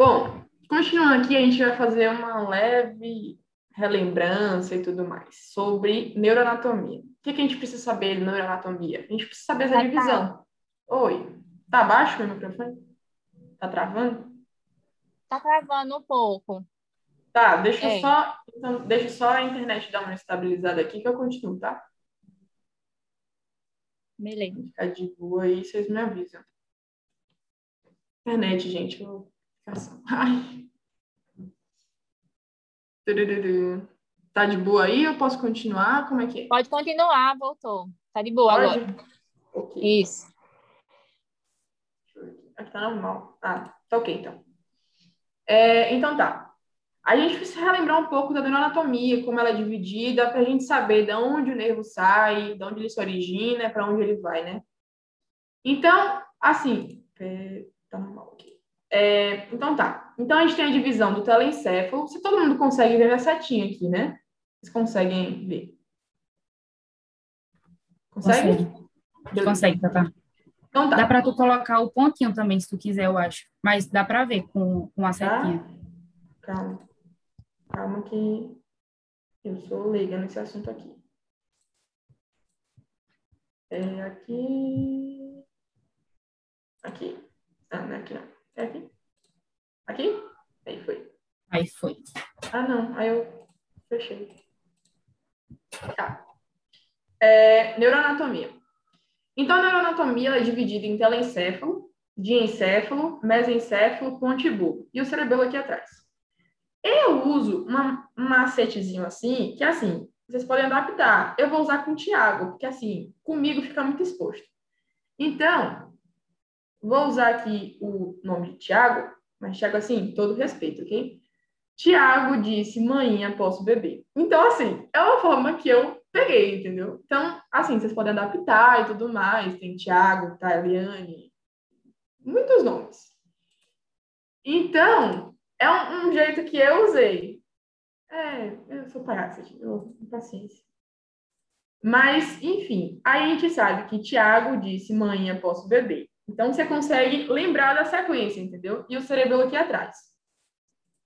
Bom, continuando aqui, a gente vai fazer uma leve relembrança e tudo mais sobre neuroanatomia. O que, que a gente precisa saber de neuroanatomia? A gente precisa saber essa divisão. Oi, tá baixo o microfone? Tá travando? Tá travando um pouco. Tá, deixa É. só, então, deixa só a internet dar uma estabilizada aqui que eu continuo, tá? Beleza. Ficar de boa aí, vocês me avisam. Internet, gente, eu... Ai. Tá de boa aí? Eu posso continuar? Como é que é? Pode continuar, voltou. Tá de boa Pode? agora. Ok. Isso. Aqui. Tá normal. Ah, tá ok, então. É, então tá. A gente precisa relembrar um pouco da neuroanatomia, como ela é dividida, para a gente saber de onde o nervo sai, de onde ele se origina, para onde ele vai, né? Então, assim, é. É, então tá. Então a gente tem a divisão do telencéfalo. Se todo mundo consegue ver a setinha aqui, né? Vocês conseguem ver? Consegue? Consegue. Consegue, Tatá. Então tá. Dá pra tu colocar o pontinho também, se tu quiser, eu acho. Mas dá pra ver com, com a setinha. Calma. Calma que eu sou leiga nesse assunto aqui. É aqui. Aqui. Ah, não é aqui não. É aqui? Aqui? Aí foi. Aí foi. Ah, não. Aí eu fechei. Tá. É, neuroanatomia. Então, a neuroanatomia é dividida em telencéfalo, diencéfalo, mesencéfalo, pontibulo e o cerebelo aqui atrás. Eu uso uma, um macetezinho assim, que assim, vocês podem adaptar. Eu vou usar com o Tiago, porque assim, comigo fica muito exposto. Então, vou usar aqui o nome de Tiago, mas Tiago assim, todo respeito, ok? Tiago disse, manhã posso beber. Então, assim, é uma forma que eu peguei, entendeu? Então, assim, vocês podem adaptar e tudo mais. Tem Tiago, Taliane, muitos nomes. Então, é um, um jeito que eu usei. É, eu sou palhaça, eu paciência. Mas, enfim, aí a gente sabe que Tiago disse, manhã posso beber. Então, você consegue lembrar da sequência, entendeu? E o cerebelo aqui atrás.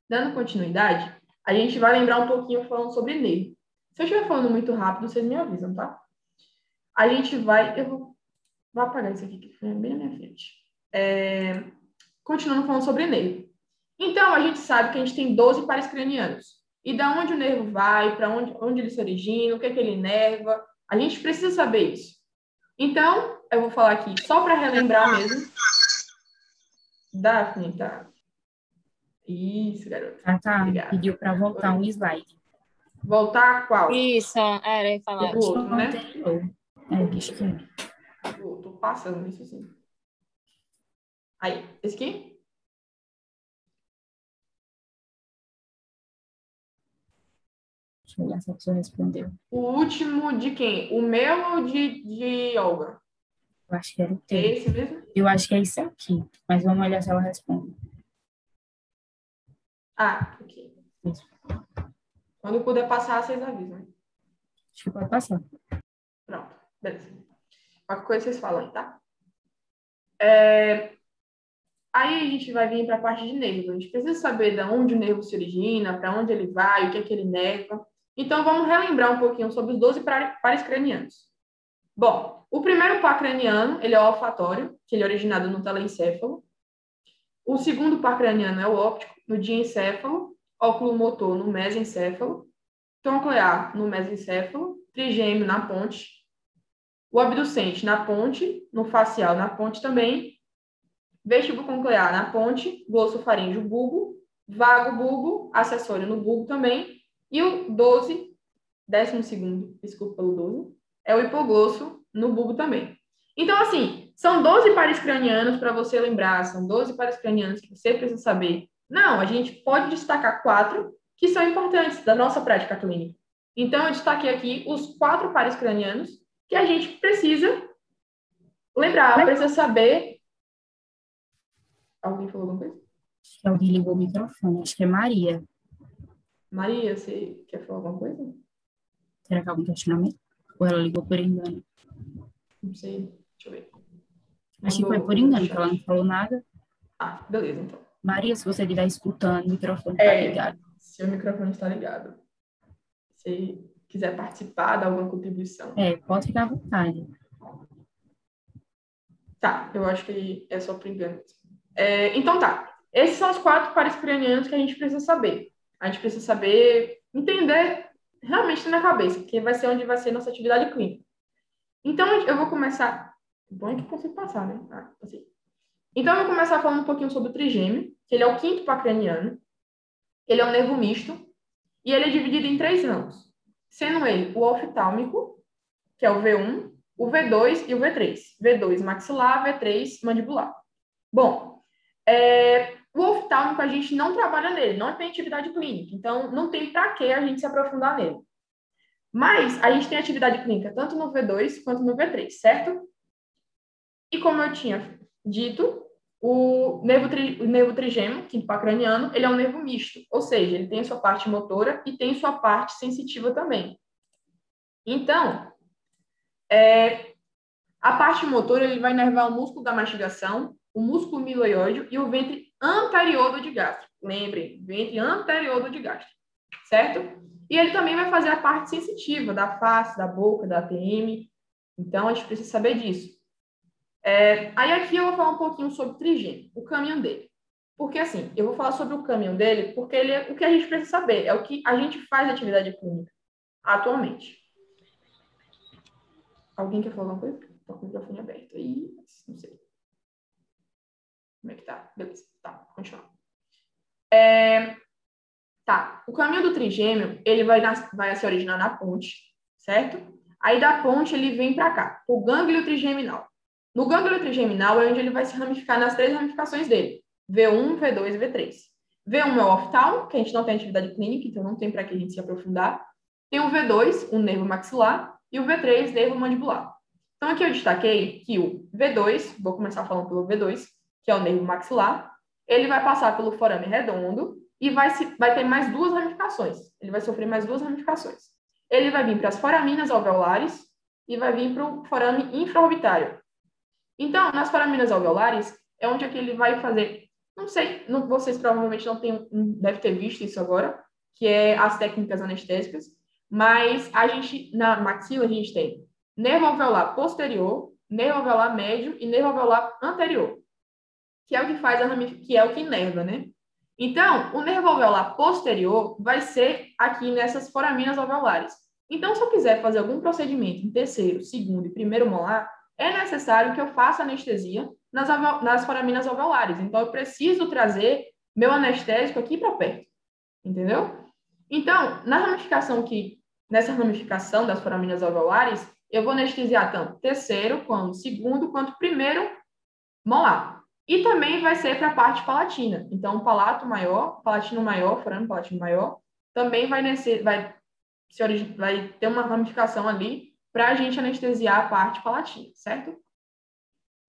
Dando continuidade, a gente vai lembrar um pouquinho falando sobre nervo. Se eu estiver falando muito rápido, vocês me avisam, tá? A gente vai. Eu vou, vou apagar isso aqui, que foi bem na minha frente. É, continuando falando sobre nervo. Então, a gente sabe que a gente tem 12 pares cranianos. E da onde o nervo vai, para onde, onde ele se origina, o que é que ele inerva. A gente precisa saber isso. Então, eu vou falar aqui só para relembrar mesmo. Daphne, tá? Isso, garoto. Ah, tá. Obrigada. Pediu pra voltar um slide. Voltar a qual? Isso, era, eu falar. Do outro, né? É, que é. Tô, tô passando isso assim. Aí, esse aqui? Deixa eu olhar se a pessoa respondeu. O último de quem? O meu ou de, de Olga? Eu acho que era o É teu. esse mesmo? Eu acho que é esse aqui. Mas vamos olhar se ela responde. Ah, aqui. Isso. Quando puder passar, vocês avisam. Acho que pode passar. Pronto, beleza. Qualquer coisa vocês falam tá? É, Aí a gente vai vir para a parte de nervo. A gente precisa saber de onde o nervo se origina, para onde ele vai, o que é que ele nerva. Então vamos relembrar um pouquinho sobre os 12 par- pares cranianos. Bom, o primeiro par craniano, ele é o olfatório, que ele é originado no telencéfalo. O segundo par craniano é o óptico, no diencéfalo, óculo motor no mesencéfalo, tronclear no mesencéfalo, trigêmeo na ponte, o abducente na ponte, no facial na ponte também, vestibuloconclear na ponte, glossofaríngeo bulbo, vago bulbo, acessório no bulbo também, e o 12, décimo segundo, desculpa pelo 12, é o hipoglosso no bulbo também. Então, assim, são 12 pares cranianos para você lembrar, são 12 pares cranianos que você precisa saber. Não, a gente pode destacar quatro que são importantes da nossa prática clínica. Então, eu destaquei aqui os quatro pares cranianos que a gente precisa lembrar, precisa saber. Alguém falou alguma coisa? Alguém ligou o microfone. Acho que é Maria. Maria, você quer falar alguma coisa? Será que algum questionamento? Ou ela ligou por engano? Não sei. Deixa eu ver. Acho que foi por no engano, chat. que ela não falou nada. Ah, beleza, então. Maria, se você estiver escutando, o microfone está É. ligado. Seu microfone está ligado. Se quiser participar, dar alguma contribuição. É, pode ficar à vontade. Tá, eu acho que é só por engano. É, então tá. Esses são os quatro pares cranianos que a gente precisa saber. A gente precisa saber, entender realmente na cabeça, que vai ser onde vai ser nossa atividade clínica. Então, eu vou começar. Bom é que eu consigo passar, né? Ah, passei. Então, eu vou começar falando um pouquinho sobre o trigêmeo, que ele é o quinto par craniano. Ele é um nervo misto e ele é dividido em três ramos, sendo ele o oftálmico, que é o V1, o V2 e o V3. V2 maxilar, V3 mandibular. Bom, é, o oftálmico a gente não trabalha nele, não tem atividade clínica, então não tem para que a gente se aprofundar nele. Mas a gente tem atividade clínica tanto no V2 quanto no V3, certo? E como eu tinha dito, o nervo, tri, o nervo trigêmeo, quinto par craniano, ele é um nervo misto, ou seja, ele tem a sua parte motora e tem sua parte sensitiva também. Então, é, a parte motora ele vai inervar o músculo da mastigação, o músculo miloióide e o ventre anterior do digástrico. Lembrem, ventre anterior do digástrico, certo? E ele também vai fazer a parte sensitiva da face, da boca, da ATM. Então, a gente precisa saber disso. É, aí aqui eu vou falar um pouquinho sobre o trigêmeo, o caminho dele. Porque assim, eu vou falar sobre o caminho dele, porque ele é o que a gente precisa saber, é o que a gente faz de atividade clínica atualmente. Alguém quer falar alguma coisa? Tô com o microfone aberto aí, não sei. Como é que tá? Beleza, tá, continuar. É, tá, o caminho do trigêmeo, ele vai, nas, vai se originar na ponte, certo? Aí da ponte ele vem para cá, o gânglio trigeminal. No gânglio trigeminal é onde ele vai se ramificar nas três ramificações dele, V1, V2 e V3. V1 é o oftálmo, que a gente não tem atividade clínica, então não tem para que a gente se aprofundar. Tem o V2, o nervo maxilar, e o V3, nervo mandibular. Então aqui eu destaquei que o V2, vou começar falando pelo V2, que é o nervo maxilar, ele vai passar pelo forame redondo e vai, se, vai ter mais duas ramificações. Ele vai sofrer mais duas ramificações. Ele vai vir para as foraminas alveolares e vai vir para o forame infraorbitário. Então, nas foraminas alveolares, é onde aqui ele vai fazer, não sei, não, vocês provavelmente não tem, deve ter visto isso agora, que é as técnicas anestésicas, mas a gente, na maxila, a gente tem nervo alveolar posterior, nervo alveolar médio e nervo alveolar anterior, que é o que faz a que é o que inerva, né? Então, o nervo alveolar posterior vai ser aqui nessas foraminas alveolares. Então, se eu quiser fazer algum procedimento em terceiro, segundo e primeiro molar, é necessário que eu faça anestesia nas, nas foraminas alveolares. Então, eu preciso trazer meu anestésico aqui para perto. Entendeu? Então, na ramificação que, nessa ramificação das foraminas alveolares, eu vou anestesiar tanto terceiro, quanto segundo, quanto primeiro molar. E também vai ser para a parte palatina. Então, palato maior, palatino maior, forame palatino maior, também vai, nesse, vai, se, vai ter uma ramificação ali para a gente anestesiar a parte palatina, certo?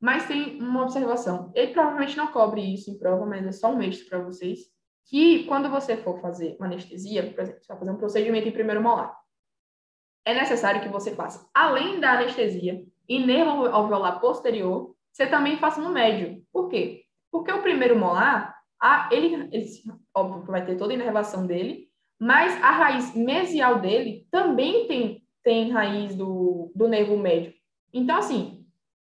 Mas tem uma observação. Ele provavelmente não cobre isso em prova, mas é só um extra para vocês. Que quando você for fazer uma anestesia, por exemplo, você vai fazer um procedimento em primeiro molar, é necessário que você faça, além da anestesia e nervo alveolar posterior, você também faça no médio. Por quê? Porque o primeiro molar, a, ele, ele, óbvio que vai ter toda a inervação dele, mas a raiz mesial dele também tem, tem raiz do, do nervo médio. Então, assim,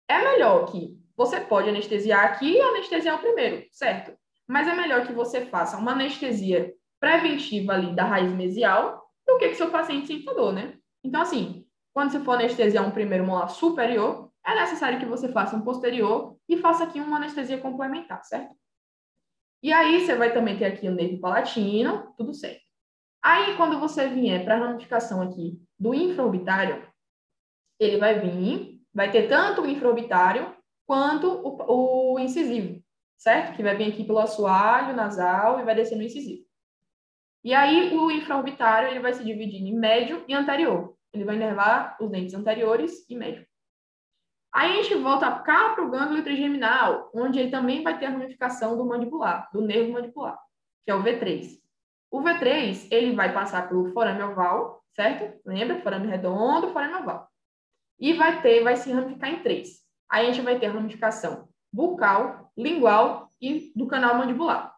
é melhor que você pode anestesiar aqui e anestesiar o primeiro, certo? Mas é melhor que você faça uma anestesia preventiva ali da raiz mesial do que que seu paciente sinta dor, né? Então, assim, quando você for anestesiar um primeiro molar superior, é necessário que você faça um posterior e faça aqui uma anestesia complementar, certo? E aí, você vai também ter aqui o nervo palatino, tudo certo. Aí, quando você vier para a ramificação aqui do infraorbitário, ele vai vir, vai ter tanto o infraorbitário quanto o, o incisivo, certo? Que vai vir aqui pelo assoalho nasal e vai descer no incisivo. E aí, o infraorbitário, ele vai se dividir em médio e anterior. Ele vai inervar os dentes anteriores e médio. Aí a gente volta cá para o gânglio trigeminal, onde ele também vai ter a ramificação do mandibular, do nervo mandibular, que é o V3. O V3, ele vai passar pelo forame oval, certo? Lembra? Forame redondo, forame oval. E vai ter, vai se ramificar em três. Aí a gente vai ter a ramificação bucal, lingual e do canal mandibular.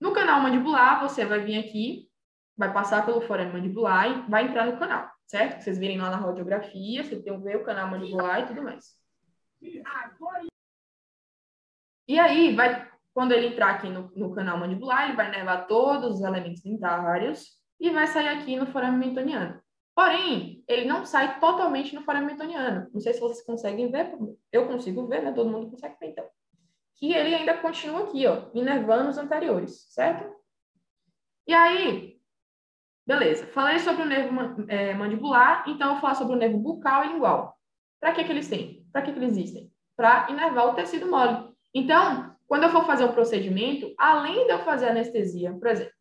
No canal mandibular, você vai vir aqui, vai passar pelo forame mandibular e vai entrar no canal, certo? Vocês virem lá na radiografia, você tem ver o canal mandibular e tudo mais. E aí, vai, quando ele entrar aqui no, no canal mandibular, ele vai inervar todos os elementos dentários e vai sair aqui no forame mentoniano. Porém, ele não sai totalmente no forame mentoniano. Não sei se vocês conseguem ver, eu consigo ver, né? Todo mundo consegue ver, então. Que ele ainda continua aqui, ó, inervando os anteriores, certo? E aí, beleza. Falei sobre o nervo é, mandibular, então eu vou falar sobre o nervo bucal e lingual. Para que, que eles têm? Para que, que eles existem? Para inervar o tecido mole. Então, quando eu for fazer um procedimento, além de eu fazer anestesia, por exemplo,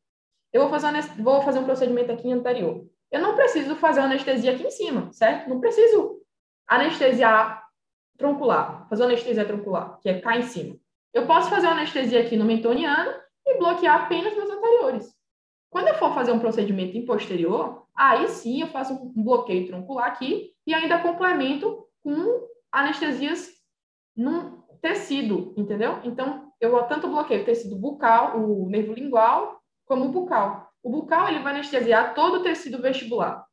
eu vou fazer, vou fazer um procedimento aqui anterior. Eu não preciso fazer anestesia aqui em cima, certo? Não preciso anestesiar troncular, fazer anestesia troncular, que é cá em cima. Eu posso fazer anestesia aqui no mentoniano e bloquear apenas meus anteriores. Quando eu for fazer um procedimento em posterior, aí sim eu faço um bloqueio troncular aqui e ainda complemento com anestesias num tecido, entendeu? Então, eu tanto bloqueio o tecido bucal, o nervo lingual, como o bucal. O bucal ele vai anestesiar todo o tecido vestibular.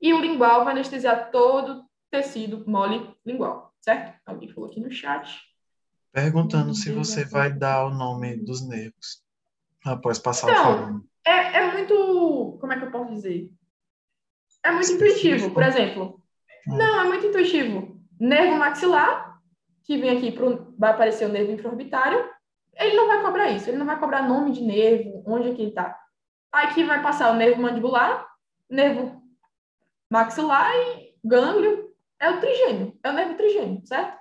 E o lingual vai anestesiar todo o tecido mole lingual, certo? Alguém falou aqui no chat. Perguntando se você vai dar o nome dos nervos após passar então, o forno. É, é muito. Como é que eu posso dizer? É muito intuitivo, por exemplo. Hum. Não, é muito intuitivo. Nervo maxilar, que vem aqui, pro, vai aparecer o nervo infraorbitário, ele não vai cobrar isso, ele não vai cobrar nome de nervo, onde é que ele está. Aqui vai passar o nervo mandibular, nervo maxilar e gânglio, é o trigêmeo, é o nervo trigêmeo, certo?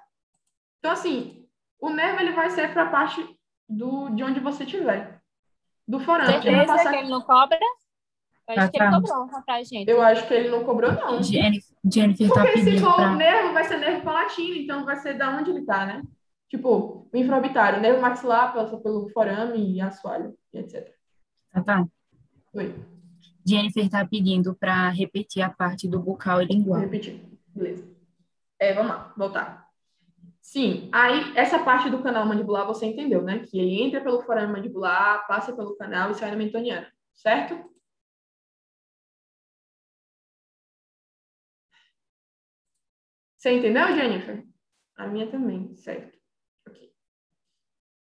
Então, assim, o nervo ele vai ser para a parte do, de onde você estiver. Do forame. Certeza passar... que ele não cobra? Eu acho que ele cobrou pra gente. Eu acho que ele não cobrou, não. Jennifer, Jennifer tá Porque se for pra... o nervo, vai ser nervo palatino, então vai ser da onde ele tá, né? Tipo, o infraorbitário, o nervo maxilar passa pelo forame e assoalho, e etc. Ah, tá. Oi. Jennifer tá pedindo para repetir a parte do bucal e lingual. Vou repetir. Beleza. É, vamos lá, voltar. Sim, aí essa parte do canal mandibular você entendeu, né? Que ele entra pelo forame mandibular, passa pelo canal e sai na mentoniana, certo? Você entendeu, Jennifer? A minha também, certo. Ok.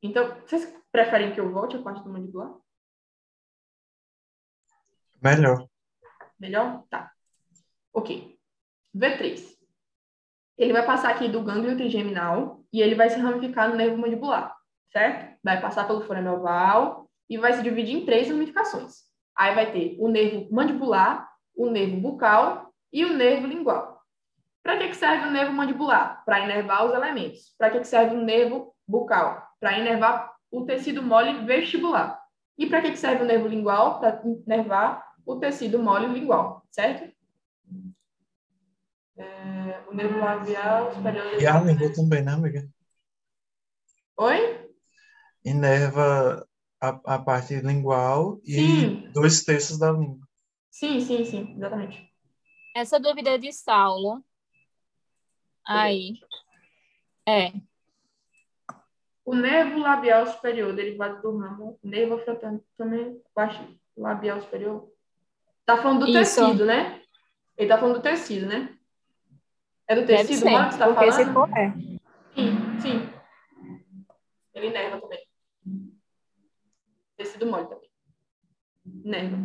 Então, vocês preferem que eu volte a parte do mandibular? Melhor. Melhor? Tá. Ok. V3. Ele vai passar aqui do gânglio trigeminal e ele vai se ramificar no nervo mandibular, certo? Vai passar pelo forame oval e vai se dividir em três ramificações. Aí vai ter o nervo mandibular, o nervo bucal e o nervo lingual. Para que, que serve o nervo mandibular? Para inervar os elementos. Para que, que serve o nervo bucal? Para inervar o tecido mole vestibular. E para que, que serve o nervo lingual? Para inervar o tecido mole lingual, certo? É, o nervo labial superior... E a língua também, né, amiga? Oi? Inerva a, a parte lingual sim. e dois terços da língua. Sim, sim, sim, exatamente. Essa dúvida é de Saulo. Aí. É. O nervo labial superior, derivado do ramo nervo também baixo labial superior. Tá falando do Isso. tecido, né? Ele tá falando do tecido, né? É do tecido ser, você tá porque falando? se for, é. Sim, sim. Ele nerva também. Tecido mole também. Nerva.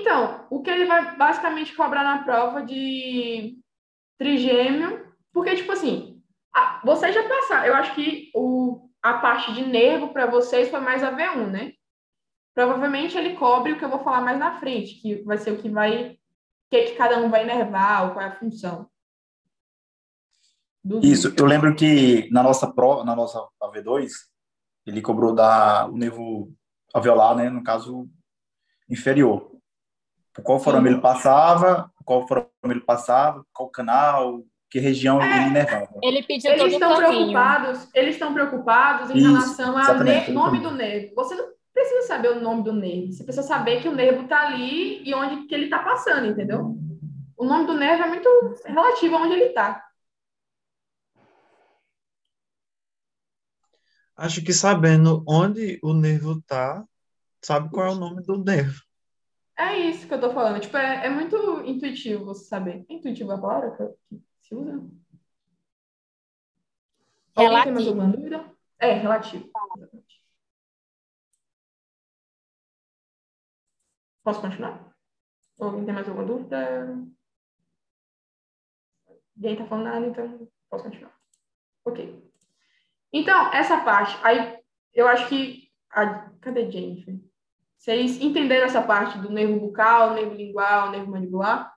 Então, o que ele vai basicamente cobrar na prova de trigêmeo, porque, tipo assim, a, vocês já passaram, eu acho que o, a parte de nervo para vocês foi mais a V1, né? Provavelmente ele cobre o que eu vou falar mais na frente, que vai ser o que vai, o que, que cada um vai inervar, ou qual é a função. dos Isso, eu lembro que na nossa pro, na nossa AV2, ele cobrou da o nervo alveolar, né, no caso inferior por qual forma ele uhum. passava, qual forma ele passava, qual canal, que região é, ele inervava. Ele pediu eles todo estão preocupados, eles estão preocupados em Isso, relação ao nome do nervo. Você não precisa saber o nome do nervo, você precisa saber que o nervo está ali e onde que ele está passando, entendeu? O nome do nervo é muito relativo a onde ele está. Acho que sabendo onde o nervo está, sabe qual é o nome do nervo. É isso que eu tô falando. Tipo, é, é muito intuitivo você saber. É intuitivo a palavra que, se usa? Alguém tem mais Relativo. alguma dúvida? É, relativo. Posso continuar? Alguém tem mais alguma dúvida? Ninguém tá falando nada, então posso continuar. Ok. Então, essa parte, aí eu acho que. A, cadê Jennifer? Vocês entenderam essa parte do nervo bucal, nervo lingual, nervo mandibular?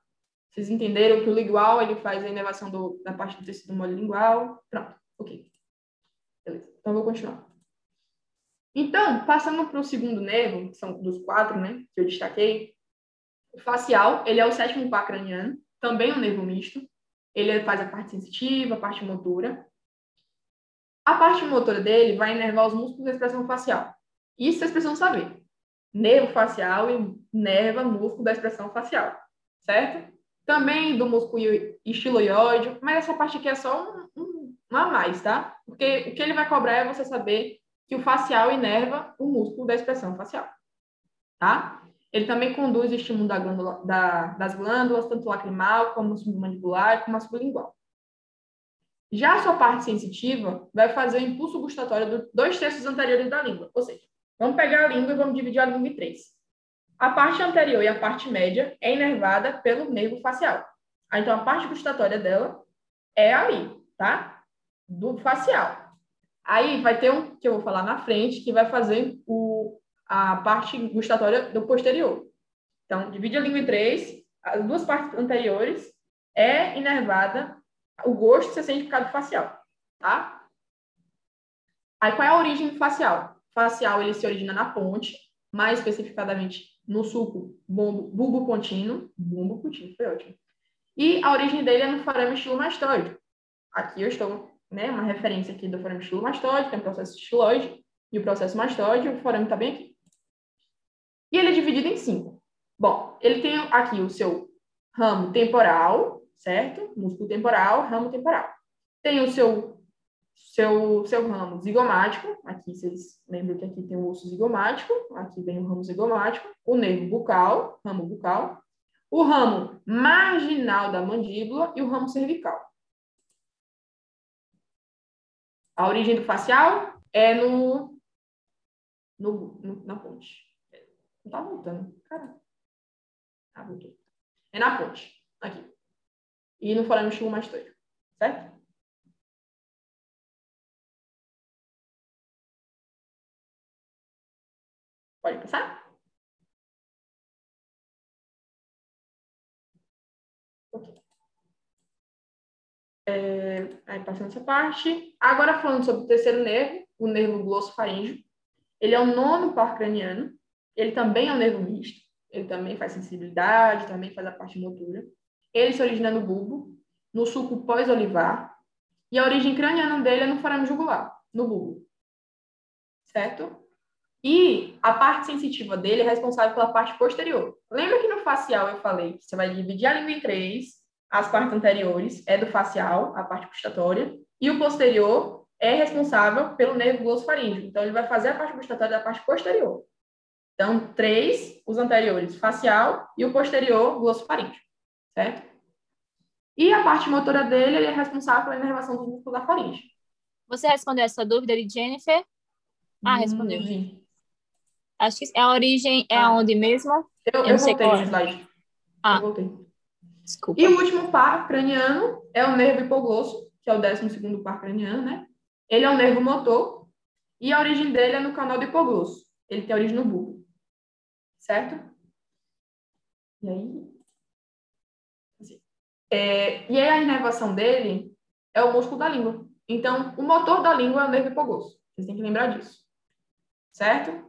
Vocês entenderam que o lingual ele faz a inervação do, da parte do tecido molingual? Pronto, ok. Beleza, então vou continuar. Então, passando para o segundo nervo, que são dos quatro, né, que eu destaquei, o facial, ele é o sétimo par craniano, também um nervo misto. Ele faz a parte sensitiva, a parte motora. A parte motora dele vai inervar os músculos da expressão facial. Isso vocês precisam saber. Nervo facial inerva músculo da expressão facial, certo? Também do músculo estiloióide, mas essa parte aqui é só um, um, a mais, tá? Porque o que ele vai cobrar é você saber que o facial inerva o músculo da expressão facial, tá? Ele também conduz o estímulo da glândula, da, das glândulas, tanto lacrimal, como submandibular, como sublingual. Já a sua parte sensitiva vai fazer o impulso gustatório dos dois terços anteriores da língua. Ou seja, vamos pegar a língua e vamos dividir a língua em três. A parte anterior e a parte média é inervada pelo nervo facial. Ah, Então, a parte gustatória dela é ali, tá? Do facial. Aí vai ter um que eu vou falar na frente, que vai fazer o, a parte gustatória do posterior. Então, divide a língua em três. As duas partes anteriores é inervada o gosto você sente por causa do facial, tá? Aí, qual é a origem facial? Facial, ele se origina na ponte, mais especificadamente no suco bulbo pontino, bulbo pontino, foi ótimo. E a origem dele é no forame estilomastoide. Aqui eu estou, né, uma referência aqui do forame estilomastoide, tem o processo estiloide e o processo mastoide, o forame está bem aqui. E ele é dividido em cinco. Bom, ele tem aqui o seu ramo temporal, certo? Músculo temporal, ramo temporal. Tem o seu, seu, seu ramo zigomático, aqui vocês lembram que aqui tem o osso zigomático, aqui vem o ramo zigomático, o nervo bucal, ramo bucal, o ramo marginal da mandíbula e o ramo cervical. A origem do facial é no, no, no na ponte. Não tá voltando. Cara. Ah, voltou. É na ponte. Aqui e no forame estilomastoide, certo? Pode passar? É, aí passando essa parte. Agora falando sobre o terceiro nervo, o nervo glossofaríngeo. Ele é o nono par craniano. Ele também é um nervo misto. Ele também faz sensibilidade, também faz a parte motora. Ele se origina no bulbo, no suco pós-olivar, e a origem craniana dele é no forame jugular, no bulbo. Certo? E a parte sensitiva dele é responsável pela parte posterior. Lembra que no facial eu falei que você vai dividir a língua em três, as partes anteriores é do facial, a parte gustatória, e o posterior é responsável pelo nervo glossofaríngeo. Então, ele vai fazer a parte gustatória da parte posterior. Então, três, os anteriores, facial, e o posterior, glossofaríngeo certo? E a parte motora dele, ele é responsável pela inervação do músculo da faringe. Você respondeu essa dúvida de Jennifer? Ah, respondeu. Hum, Acho que é a origem é Ah. aonde mesmo? eu, Eu eu voltei qual no é. slide. Ah. Eu voltei. Desculpa. E o último par craniano é o nervo hipoglosso, que é o 12º par craniano, né? Ele é um nervo motor e a origem dele é no canal do hipoglosso. Ele tem origem no bulbo. Certo? E aí? Assim. É, e aí a inervação dele é o músculo da língua. Então, o motor da língua é o nervo hipoglosso. Vocês têm que lembrar disso. Certo?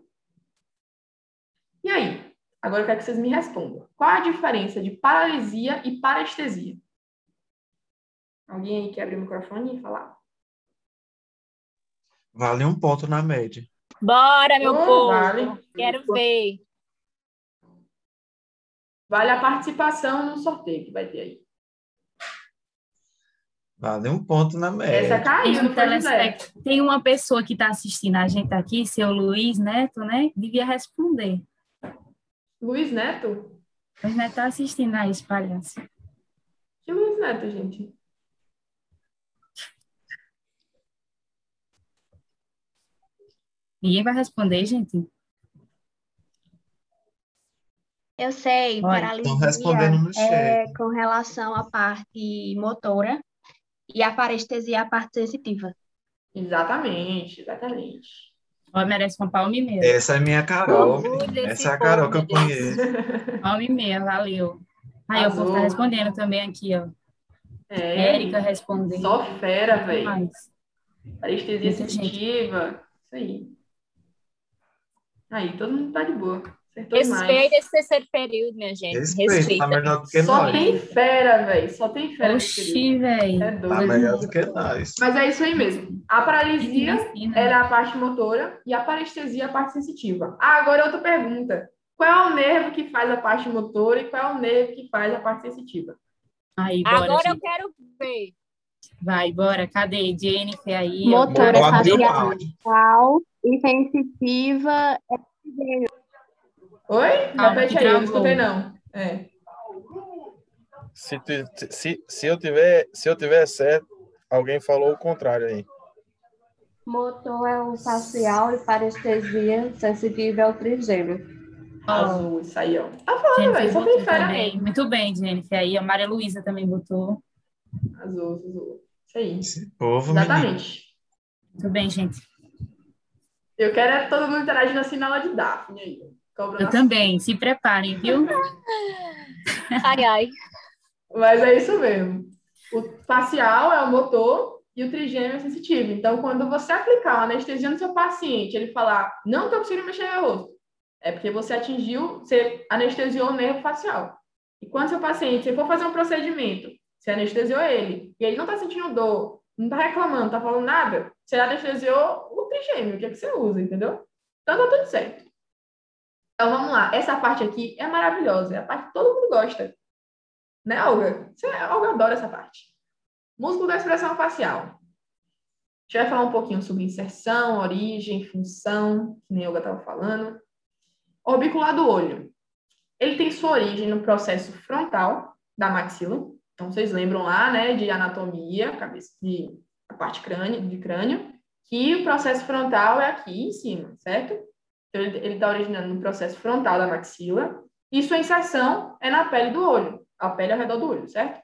E aí? Agora eu quero que vocês me respondam. Qual a diferença de paralisia e parestesia? Alguém aí quer abrir o microfone e falar? Vale um ponto na média. Bora, meu Oh, povo. vale. Quero ver. Vale a participação no sorteio que vai ter aí. Vale um ponto na média. Essa caiu, José. telespect... Tem uma pessoa que está assistindo a gente aqui, seu Luiz Neto, né? Devia responder. Luiz Neto? Luiz Neto está assistindo aí, esse palhaço. Que Luiz Neto, gente? Ninguém vai responder, gente? Eu sei, Olha, paralisia estão respondendo no é chat. com relação à parte motora e a parestesia à parte sensitiva. Exatamente, exatamente. Ó, merece uma palma e meia. Essa é minha Carol. Essa é a Carol que eu conheço. Palma e meia, valeu. Aí povo tá Arrasou. respondendo também aqui, ó. É, Érica respondendo. só fera, velho. Parestesia sensitiva. Isso aí. Aí, todo mundo tá de boa. Respeita esse terceiro período, minha gente. Respeito, Respeita. tá melhor do que Só nós. tem fera, velho. Só tem fera. nesse período. Oxi, velho. É Tá doido. melhor do que nós. Mas é isso aí mesmo. A paralisia Medicina. era a parte motora e a parestesia a parte sensitiva. Ah, agora outra pergunta. Qual é o nervo que faz a parte motora e qual é o nervo que faz a parte sensitiva? Aí, bora, Agora eu gente. quero ver. Vai, bora. Cadê? Jennifer aí. Motora facial e sensitiva Oi? Ah, Repete que aí, eu não escutei não. É. Se, tu- se, se, eu tiver, se eu tiver certo, alguém falou o contrário aí. motor é o facial e parestesia sensitiva é o trigêmeo. Azul, isso aí, ó. Tá falando, velho. Só botou tem fera também. mesmo. Muito bem, Jennifer. Aí a Maria Luísa também botou. Azul, azul. Isso aí. Esse povo, menino. Exatamente. Muito bem, gente. Eu quero é todo mundo interagindo assim na aula de Daphne aí. Eu também. Se preparem, viu? Ai, ai. Mas é isso mesmo. O facial é o motor e o trigêmeo é sensitivo. Então, quando você aplicar uma anestesia no seu paciente, ele falar, não estou conseguindo mexer meu rosto, é porque você atingiu, você anestesiou o nervo facial. E quando seu paciente, você for fazer um procedimento, você anestesiou ele, e ele não está sentindo dor, não está reclamando, não está falando nada, você anestesiou o trigêmeo, o que, é que você usa, entendeu? Então, tá tudo certo. Então, vamos lá. Essa parte aqui é maravilhosa, é a parte que todo mundo gosta. Né, Olga? Você, a Olga adora essa parte. Músculo da expressão facial. A gente vai falar um pouquinho sobre inserção, origem, função, que nem a Olga estava falando. Orbicular do olho. Ele tem sua origem no processo frontal da maxila. Então, vocês lembram lá, né, de anatomia, cabeça de, a parte crânio, de crânio, que o processo frontal é aqui em cima, certo? Então, ele está originando no processo frontal da maxila. E sua inserção é na pele do olho, a pele ao redor do olho, certo?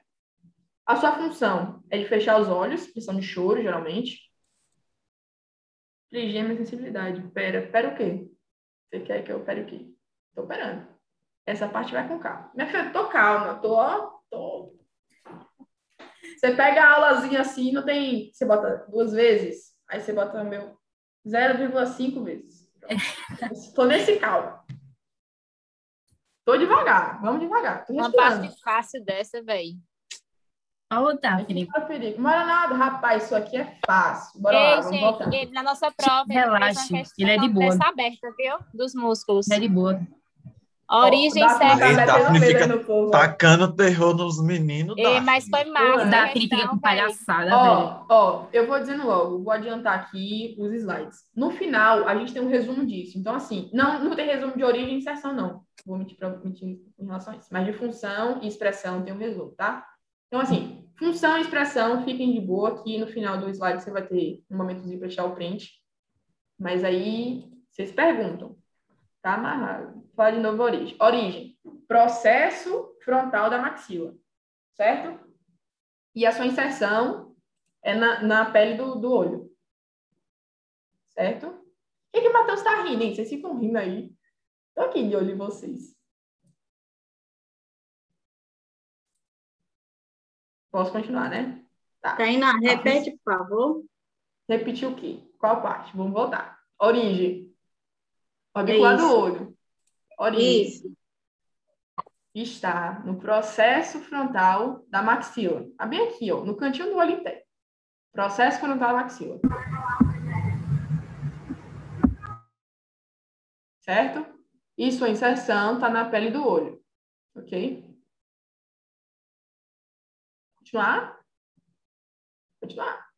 A sua função é de fechar os olhos, expressão de choro, geralmente. Trigêmeo e sensibilidade. Pera, pera o quê? Você quer que eu pere o quê? Tô operando. Essa parte vai com calma. Minha filha, tô calma, tô, ó, tô. Você pega a aulazinha assim, não tem. Você bota duas vezes, aí você bota meu 0,5 vezes. Tô nesse calma. Tô devagar, vamos devagar. Tô Uma parte fácil dessa, velho. Ó, Aqui Daphne. para perigo. Não era nada, rapaz, isso aqui é fácil. Bora lá, Ei, vamos voltar. gente, ele, na nossa prova, ele questão ele é de boa. aberta, viu? Dos músculos. É de boa. Origem certa. tá metendo Daphne fica no povo. Tacando terror nos meninos. Daphne. mas foi massa. a Daphne fica questão, com velho. palhaçada. Ó, ó, eu vou dizendo logo, vou adiantar aqui os slides. No final, a gente tem um resumo disso. Então, assim, não, não tem resumo de origem e inserção, não. Vou mentir, pra, mentir em relação a isso. Mas de função e expressão tem um resumo, tá? Então, assim, função e expressão, fiquem de boa, que no final do slide você vai ter um momentozinho para tirar o print. Mas aí, vocês perguntam. Tá amarrado. Fala de novo origem. Origem. Processo frontal da maxila. Certo? E a sua inserção é na, na pele do, do olho. Certo? O que, que o Matheus tá rindo, hein? Vocês ficam rindo aí. Tô aqui de olho em vocês. Posso continuar, né? Tá. Tainá, repete, por favor. Repetir o quê? Qual parte? Vamos voltar. Origem. Orbicular do Isso. olho. Origem. Isso. está no processo frontal da maxila. Tá bem aqui, ó, no cantinho do olho interno. Processo frontal da maxila. Certo? E sua inserção está na pele do olho. Ok? Continuar? Continuar.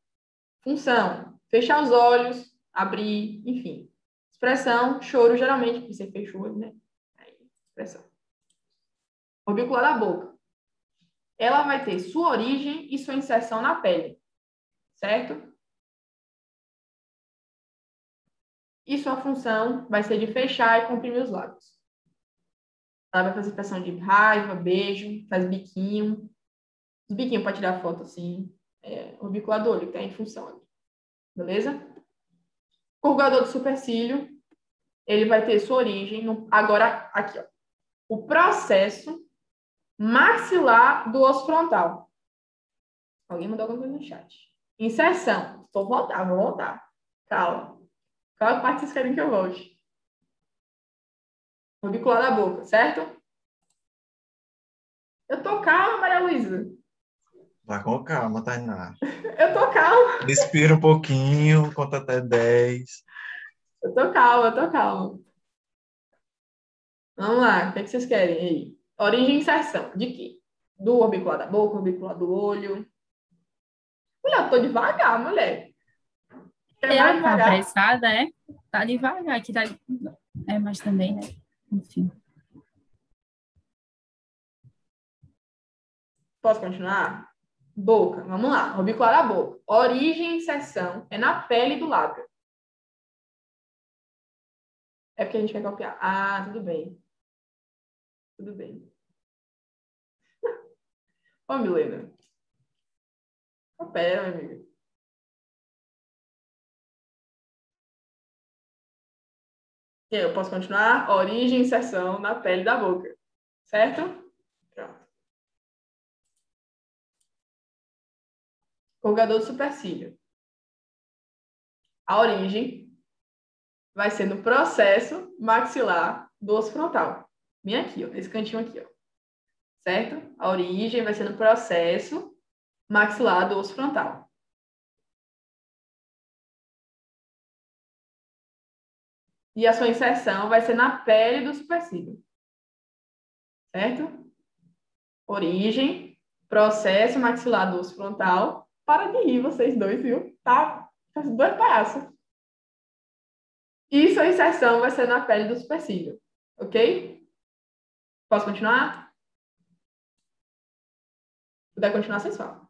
Função: fechar os olhos, abrir, enfim. Expressão: choro, geralmente, você fecha o olho, né? Expressão. Orbicular da boca. Ela vai ter sua origem e sua inserção na pele, certo? E sua função vai ser de fechar e comprimir os lábios. Ela vai fazer expressão de raiva, beijo, faz biquinho. Os biquinhos para tirar foto, assim. É, orbicular do olho, que está em função ali. Beleza? Corrugador do supercílio, ele vai ter sua origem no, agora aqui, ó. O processo maxilar do osso frontal. Alguém mandou alguma coisa no chat. Inserção. Estou voltar, vou voltar. Calma. Qual parte vocês querem que eu volte? Orbicular da boca, certo? Eu tô calma, Maria Luísa. Vai com calma, Tainá. Eu tô calma. Respira um pouquinho, conta até 10. Eu tô calma, eu tô calma. Vamos lá, o que, é que vocês querem aí? Origem e inserção. De quê? Do orbicular da boca, orbicular do olho. Mulher, eu tô devagar, mulher. Ela tá devagar? apressada, é? Tá devagar, aqui tá... É, mas também, né? Enfim. Posso continuar? Boca, vamos lá. Orbicular da boca. Origem e inserção é na pele do lábio. É porque a gente quer copiar. Ah, tudo bem. Tudo bem. Ô, Milena. Coopera, minha amiga. Eu posso continuar? Origem e inserção na pele da boca. Certo? Pronto. Corrugador do supercílio. A origem vai ser no processo maxilar do osso frontal. Bem aqui, ó, nesse cantinho aqui, ó. Certo? A origem vai ser no processo maxilar do osso frontal. E a sua inserção vai ser na pele do supercílio. Certo? Origem, processo maxilar do osso frontal. Para de rir vocês dois, viu? Tá? Faz dois palhaços. E sua inserção vai ser na pele do supercílio. Ok? Posso continuar? Se puder continuar, vocês falam.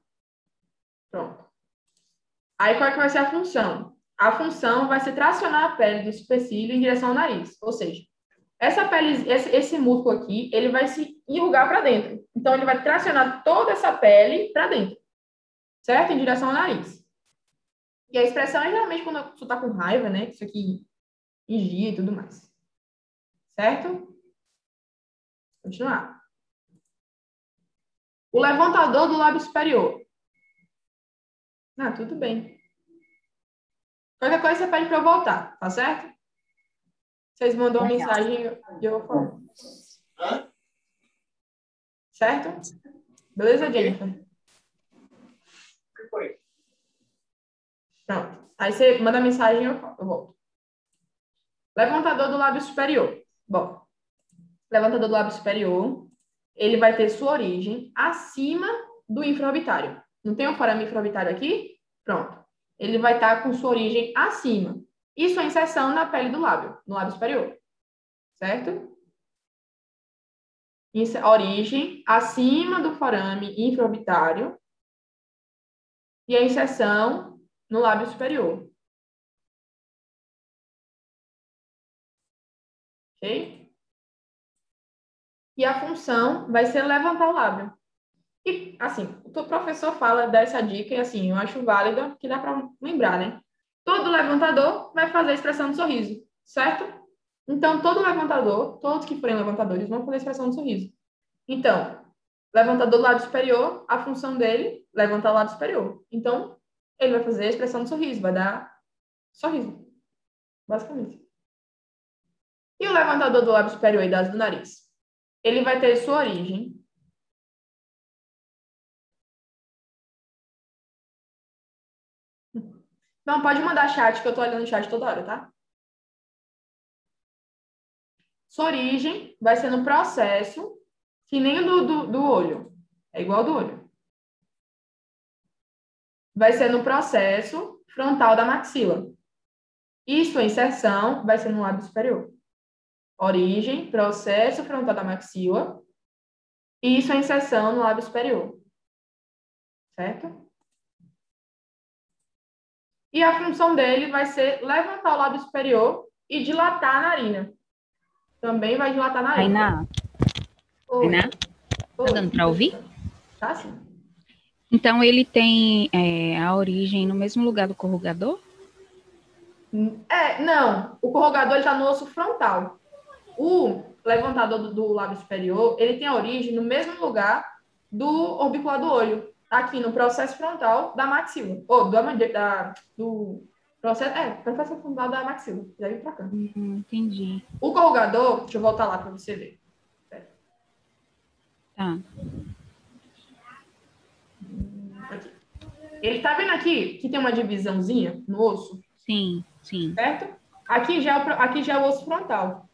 Pronto. Aí, qual é que vai ser a função? A função vai ser tracionar a pele do supercílio em direção ao nariz. Ou seja, essa pele, esse, esse músculo aqui, ele vai se enrugar para dentro. Então, ele vai tracionar toda essa pele para dentro. Certo? Em direção ao nariz. E a expressão é geralmente quando você está com raiva, né? Isso aqui engia e tudo mais. Certo? Continuar. O levantador do lábio superior. Ah, tudo bem. Qualquer coisa você pede para eu voltar, tá certo? Vocês mandam uma mensagem e eu vou falar. Certo? Beleza, Jennifer? Pronto. Aí você manda mensagem e eu, eu volto. Levantador do lábio superior. Bom, levantador do lábio superior, ele vai ter sua origem acima do infraorbitário. Não tem um forame infraorbitário aqui? Pronto. Ele vai estar com sua origem acima. E sua inserção na pele do lábio, no lábio superior. Certo? Inse- Origem acima do forame infraorbitário. E a inserção no lábio superior. Ok? E a função vai ser levantar o lábio. E, assim, o professor fala dessa dica e, assim, eu acho válida, que dá para lembrar, né? Todo levantador vai fazer a expressão do sorriso, certo? Então, todo levantador, todos que forem levantadores, vão fazer a expressão do sorriso. Então, levantador do lado superior, a função dele, levantar o lado superior. Então, ele vai fazer a expressão do sorriso, vai dar sorriso, basicamente. E o levantador do lábio superior e das do nariz? Ele vai ter sua origem Não, pode mandar chat, que eu tô olhando o chat toda hora, tá? Sua origem vai ser no processo, que nem o do, do, do olho. É igual do olho. vai ser no processo frontal da maxila. E sua inserção vai ser no lábio superior. Origem, processo frontal da maxila e sua inserção no lábio superior. Certo? E a função dele vai ser levantar o lábio superior e dilatar a narina. Também vai dilatar a narina. Tainá, Oi. Tainá, tá dando para ouvir? Tá sim. Então, ele tem é, a origem no mesmo lugar do corrugador? É, não. O corrugador está no osso frontal. O levantador do, do lábio superior, ele tem origem no mesmo lugar do orbicular do olho, aqui no processo frontal da maxila. Ou da, do processo, é, processo frontal da maxila. Já vem pra cá. Hum, entendi. O corrugador, deixa eu voltar lá para você ver. Tá. Aqui. Ele tá vendo aqui que tem uma divisãozinha no osso? Sim, sim. certo? Aqui já, é o aqui já é o osso frontal.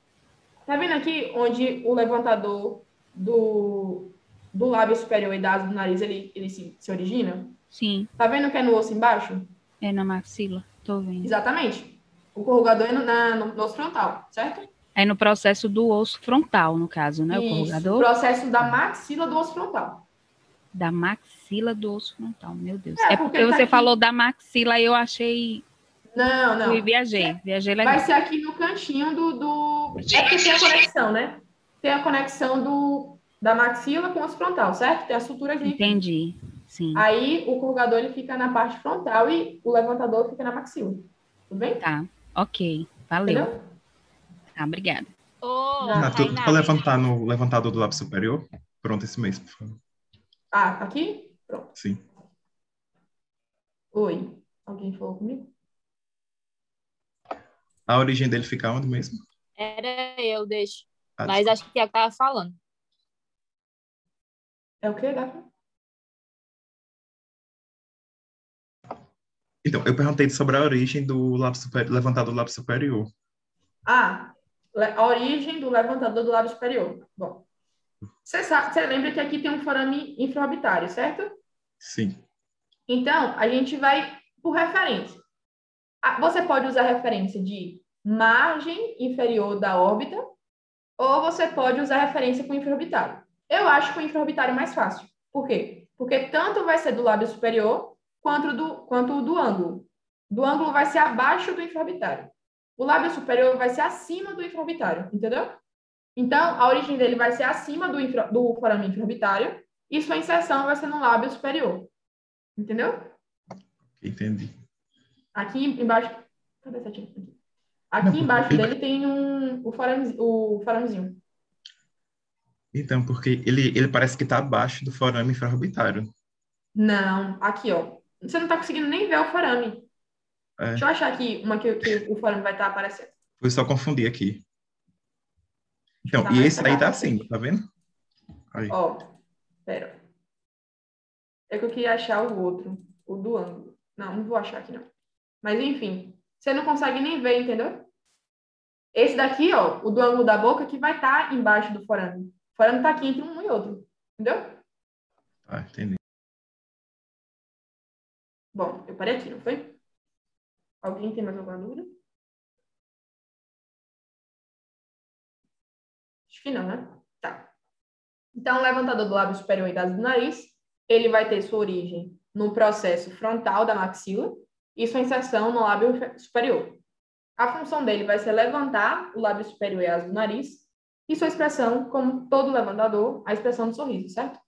Tá vendo aqui onde o levantador do, do lábio superior e da asa do nariz ele, ele se, se origina? Sim. Tá vendo que é no osso embaixo? É na maxila. Tô vendo. Exatamente. O corrugador é no, na- no, no osso frontal, certo? É no processo do osso frontal, no caso, né? O Isso, corrugador processo da maxila do osso frontal. da maxila do osso frontal. Meu Deus. É, É, porque porque tá você falou da maxila e eu achei. Não, não. Fui, viajei. Viajei legal. Vai ser aqui no cantinho do, do... É porque tem a conexão, né? Tem a conexão do, da maxila com o osso frontal, certo? Tem a sutura aqui. Entendi. Sim. Aí o corrugador ele fica na parte frontal e o levantador fica na maxila. Tudo bem? Tá. Ok. Valeu. Entendeu? Tá, obrigada. Ô, Ah, Ah, tu, Tainá, tu vai levantar no levantador do lábio superior? Pronto, esse mesmo, por favor. Ah, aqui? Pronto. Sim. Oi. Alguém falou comigo? A origem dele fica onde mesmo? Era eu, deixa. Ah, Mas acho que o Tiago tava falando. É o quê, Daphne? Então, eu perguntei sobre a origem do lábio super... levantador do lábio superior. Ah, a origem do levantador do lábio superior. Bom, você sabe, você lembra que aqui tem um forame infraorbitário, certo? Sim. Então, a gente vai por referência. Ah, Você pode usar referência de margem inferior da órbita, ou você pode usar referência com o infraorbitário. Eu acho que o infraorbitário mais fácil. Por quê? Porque tanto vai ser do lábio superior quanto do, quanto do ângulo. Do ângulo vai ser abaixo do infraorbitário. O lábio superior vai ser acima do infraorbitário, entendeu? Então, a origem dele vai ser acima do, infra, do forame infraorbitário e sua inserção vai ser no lábio superior. Entendeu? Entendi. Aqui embaixo. Cadê essa? Aqui, Aqui embaixo ele- dele tem um, o, forame, o foramezinho. Então, porque ele, ele parece que está abaixo do forame infraorbitário. Não, aqui, ó. Você não tá conseguindo nem ver o forame. É, Deixa eu achar aqui uma que, que o forame vai estar aparecendo. foi só confundir aqui. Então, Tá e esse aí tá assim, tá vendo? Aí. Ó, pera. É que eu queria achar o outro, o do ângulo. Não, não vou achar aqui, não. Mas, enfim, você não consegue nem ver, entendeu? Esse daqui, ó, o do ângulo da boca, que vai estar embaixo do forame. O forame tá aqui entre um e outro, entendeu? Tá, entendi. Bom, eu parei aqui, não foi? Alguém tem mais alguma dúvida? Acho que não, né? Tá. Então, o levantador do lábio superior e das do nariz, ele vai ter sua origem no processo frontal da maxila e sua inserção no lábio superior. A função dele vai ser levantar o lábio superior e as do nariz e sua expressão, como todo levantador, a expressão do sorriso, certo?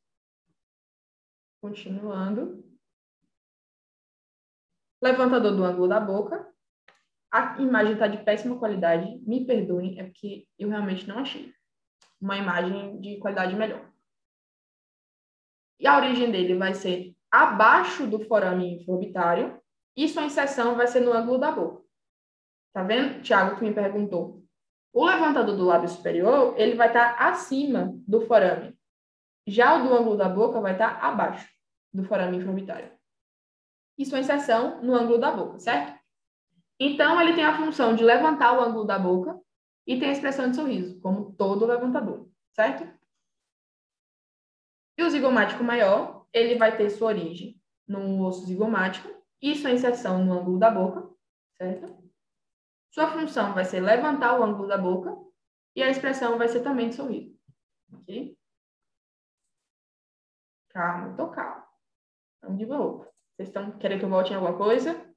Continuando. Levantador do ângulo da boca. A imagem está de péssima qualidade. Me perdoem, é porque eu realmente não achei uma imagem de qualidade melhor. E a origem dele vai ser abaixo do forame infraorbitário e sua inserção vai ser no ângulo da boca. Tá vendo, Tiago, que me perguntou? O levantador do lábio superior, ele vai estar acima do forame. Já o do ângulo da boca vai estar abaixo do forame infraorbitário. E sua inserção no ângulo da boca, certo? Então, ele tem a função de levantar o ângulo da boca e tem a expressão de sorriso, como todo levantador, certo? E o zigomático maior, ele vai ter sua origem no osso zigomático e sua inserção no ângulo da boca, certo? Sua função vai ser levantar o ângulo da boca e a expressão vai ser também de sorriso. Ok? Calma, tô calmo. Vamos de novo. Vocês estão querendo que eu volte em alguma coisa?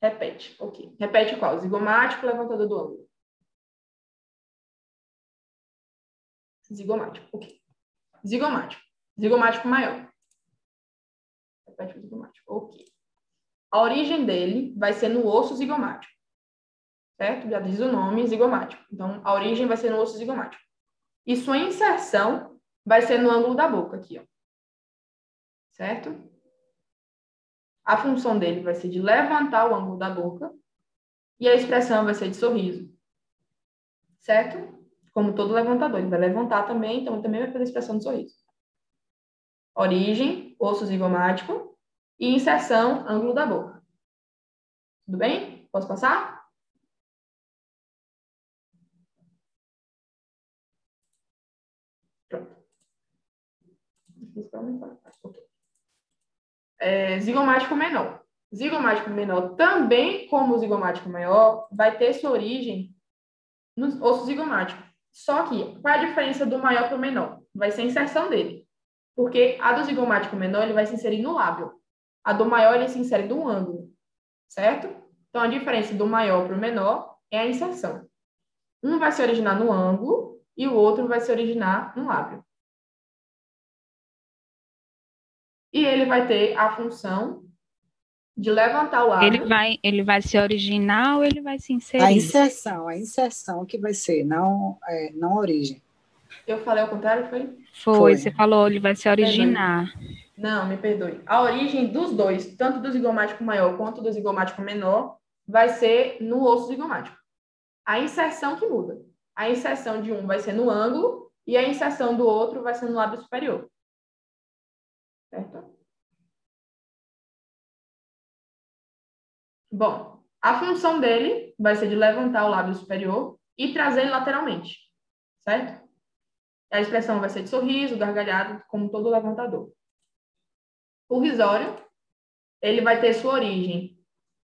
Repete. Ok. Repete qual? Zigomático, levantador do ângulo. Zigomático. Ok. Zigomático. Zigomático maior. Repete o zigomático. Ok. A origem dele vai ser no osso zigomático. Certo? Já diz o nome, zigomático. Então, a origem vai ser no osso zigomático. E sua inserção vai ser no ângulo da boca, aqui, ó. Certo? A função dele vai ser de levantar o ângulo da boca e a expressão vai ser de sorriso. Certo? Como todo levantador, ele vai levantar também, então também vai fazer a expressão de sorriso. Origem, osso zigomático e inserção, ângulo da boca. Tudo bem? Posso passar? Pronto. É, zigomático menor. Zigomático menor também, como o zigomático maior, vai ter sua origem no osso zigomático. Só que, qual é a diferença do maior para o menor? Vai ser a inserção dele. Porque a do zigomático menor, ele vai se inserir no lábio. A do maior, ele se insere no ângulo. Certo? Então, a diferença do maior para o menor é a inserção. Um vai se originar no ângulo e o outro vai se originar no lábio. E ele vai ter a função de levantar o lábio. Ele vai, ele vai se originar ou ele vai se inserir? A inserção, a inserção que vai ser, não, é, não a origem. Eu falei ao contrário, foi? Foi, Foi. você falou, ele vai se originar. Não, me perdoe. A origem dos dois, tanto do zigomático maior quanto do zigomático menor, vai ser no osso zigomático. A inserção que muda. A inserção de um vai ser no ângulo e a inserção do outro vai ser no lábio superior. Certo? Bom, a função dele vai ser de levantar o lábio superior e trazer ele lateralmente. Certo? A expressão vai ser de sorriso, gargalhado, como todo levantador. O risório, ele vai ter sua origem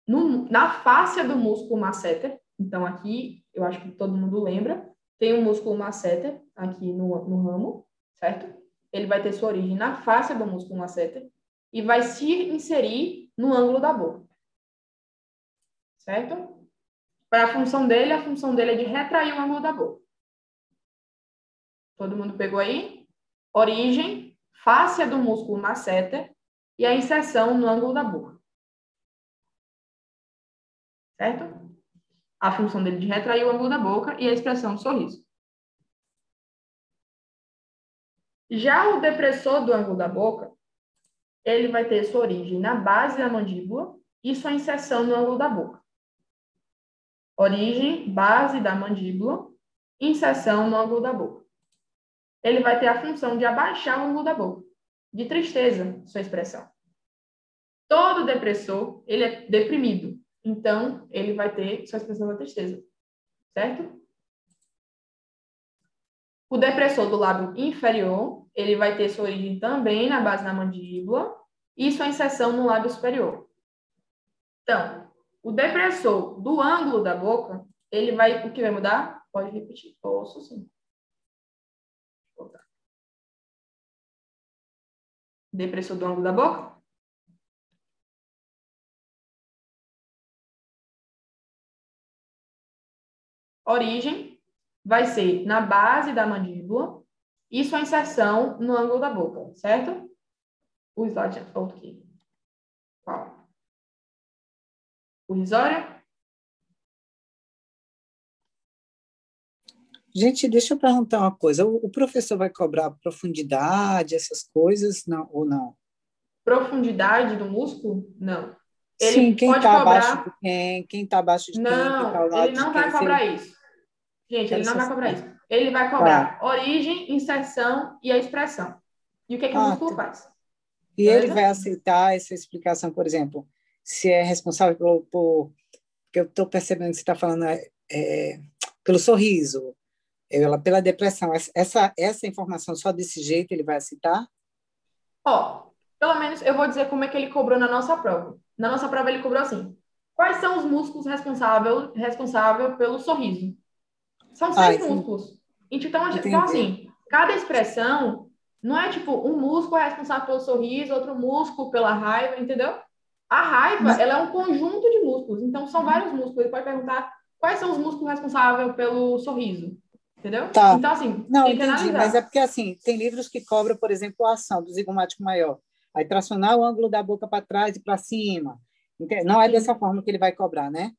no, na fáscia do músculo masseter. Então, aqui, eu acho que todo mundo lembra, tem um músculo masseter aqui no, no ramo, certo? Ele vai ter sua origem na fáscia do músculo masseter e vai se inserir no ângulo da boca. Certo? Para a função dele, a função dele é de retrair o ângulo da boca. Todo mundo pegou aí? Origem, fáscia do músculo masseter e a inserção no ângulo da boca. Certo? A função dele de retrair o ângulo da boca e a expressão do sorriso. Já o depressor do ângulo da boca, ele vai ter sua origem na base da mandíbula e sua inserção no ângulo da boca. Origem, base da mandíbula, inserção no ângulo da boca. Ele vai ter a função de abaixar o ângulo da boca. De tristeza, sua expressão. Todo depressor, ele é deprimido. Então, ele vai ter sua expressão da tristeza. Certo? O depressor do lábio inferior, ele vai ter sua origem também na base da mandíbula e sua inserção no lábio superior. Então, o depressor do ângulo da boca, ele vai, o que vai mudar? Pode repetir. Posso sim. Depressor do ângulo da boca? Origem vai ser na base da mandíbula e sua inserção no ângulo da boca, certo? O slide aqui. Qual? O risório? Gente, deixa eu perguntar uma coisa. O, o professor vai cobrar profundidade, essas coisas, não, ou não? Profundidade do músculo? Não. Ele Sim, quem está cobrar... abaixo de quem, quem está abaixo de quem, quem tá Não, ele não quem, vai se cobrar ele- isso. Gente, ele não vai cobrar isso. Ele vai cobrar origem, inserção e a expressão. E o que, é que o Ah, músculo tá. faz? E ele vai aceitar essa explicação, por exemplo, se é responsável por. por que eu estou percebendo que você está falando é, é, pelo sorriso, ela, pela depressão. Essa, essa informação só desse jeito ele vai aceitar? Ó, Pelo menos eu vou dizer como é que ele cobrou na nossa prova. Na nossa prova ele cobrou assim: quais são os músculos responsável, responsável pelo sorriso? São seis Ah, músculos. Então, Entendi. então, assim, cada expressão não é tipo um músculo é responsável pelo sorriso, outro músculo pela raiva, entendeu? A raiva, ela é um conjunto de músculos. Então, são vários músculos. Ele pode perguntar quais são os músculos responsáveis pelo sorriso. Entendeu? Tá. Então, assim, Não, tem que entendi, analisar. mas é porque assim, tem livros que cobram, por exemplo, a ação do zigomático maior. Aí tracionar o ângulo da boca para trás e para cima. Não é Sim. dessa forma que ele vai cobrar, né?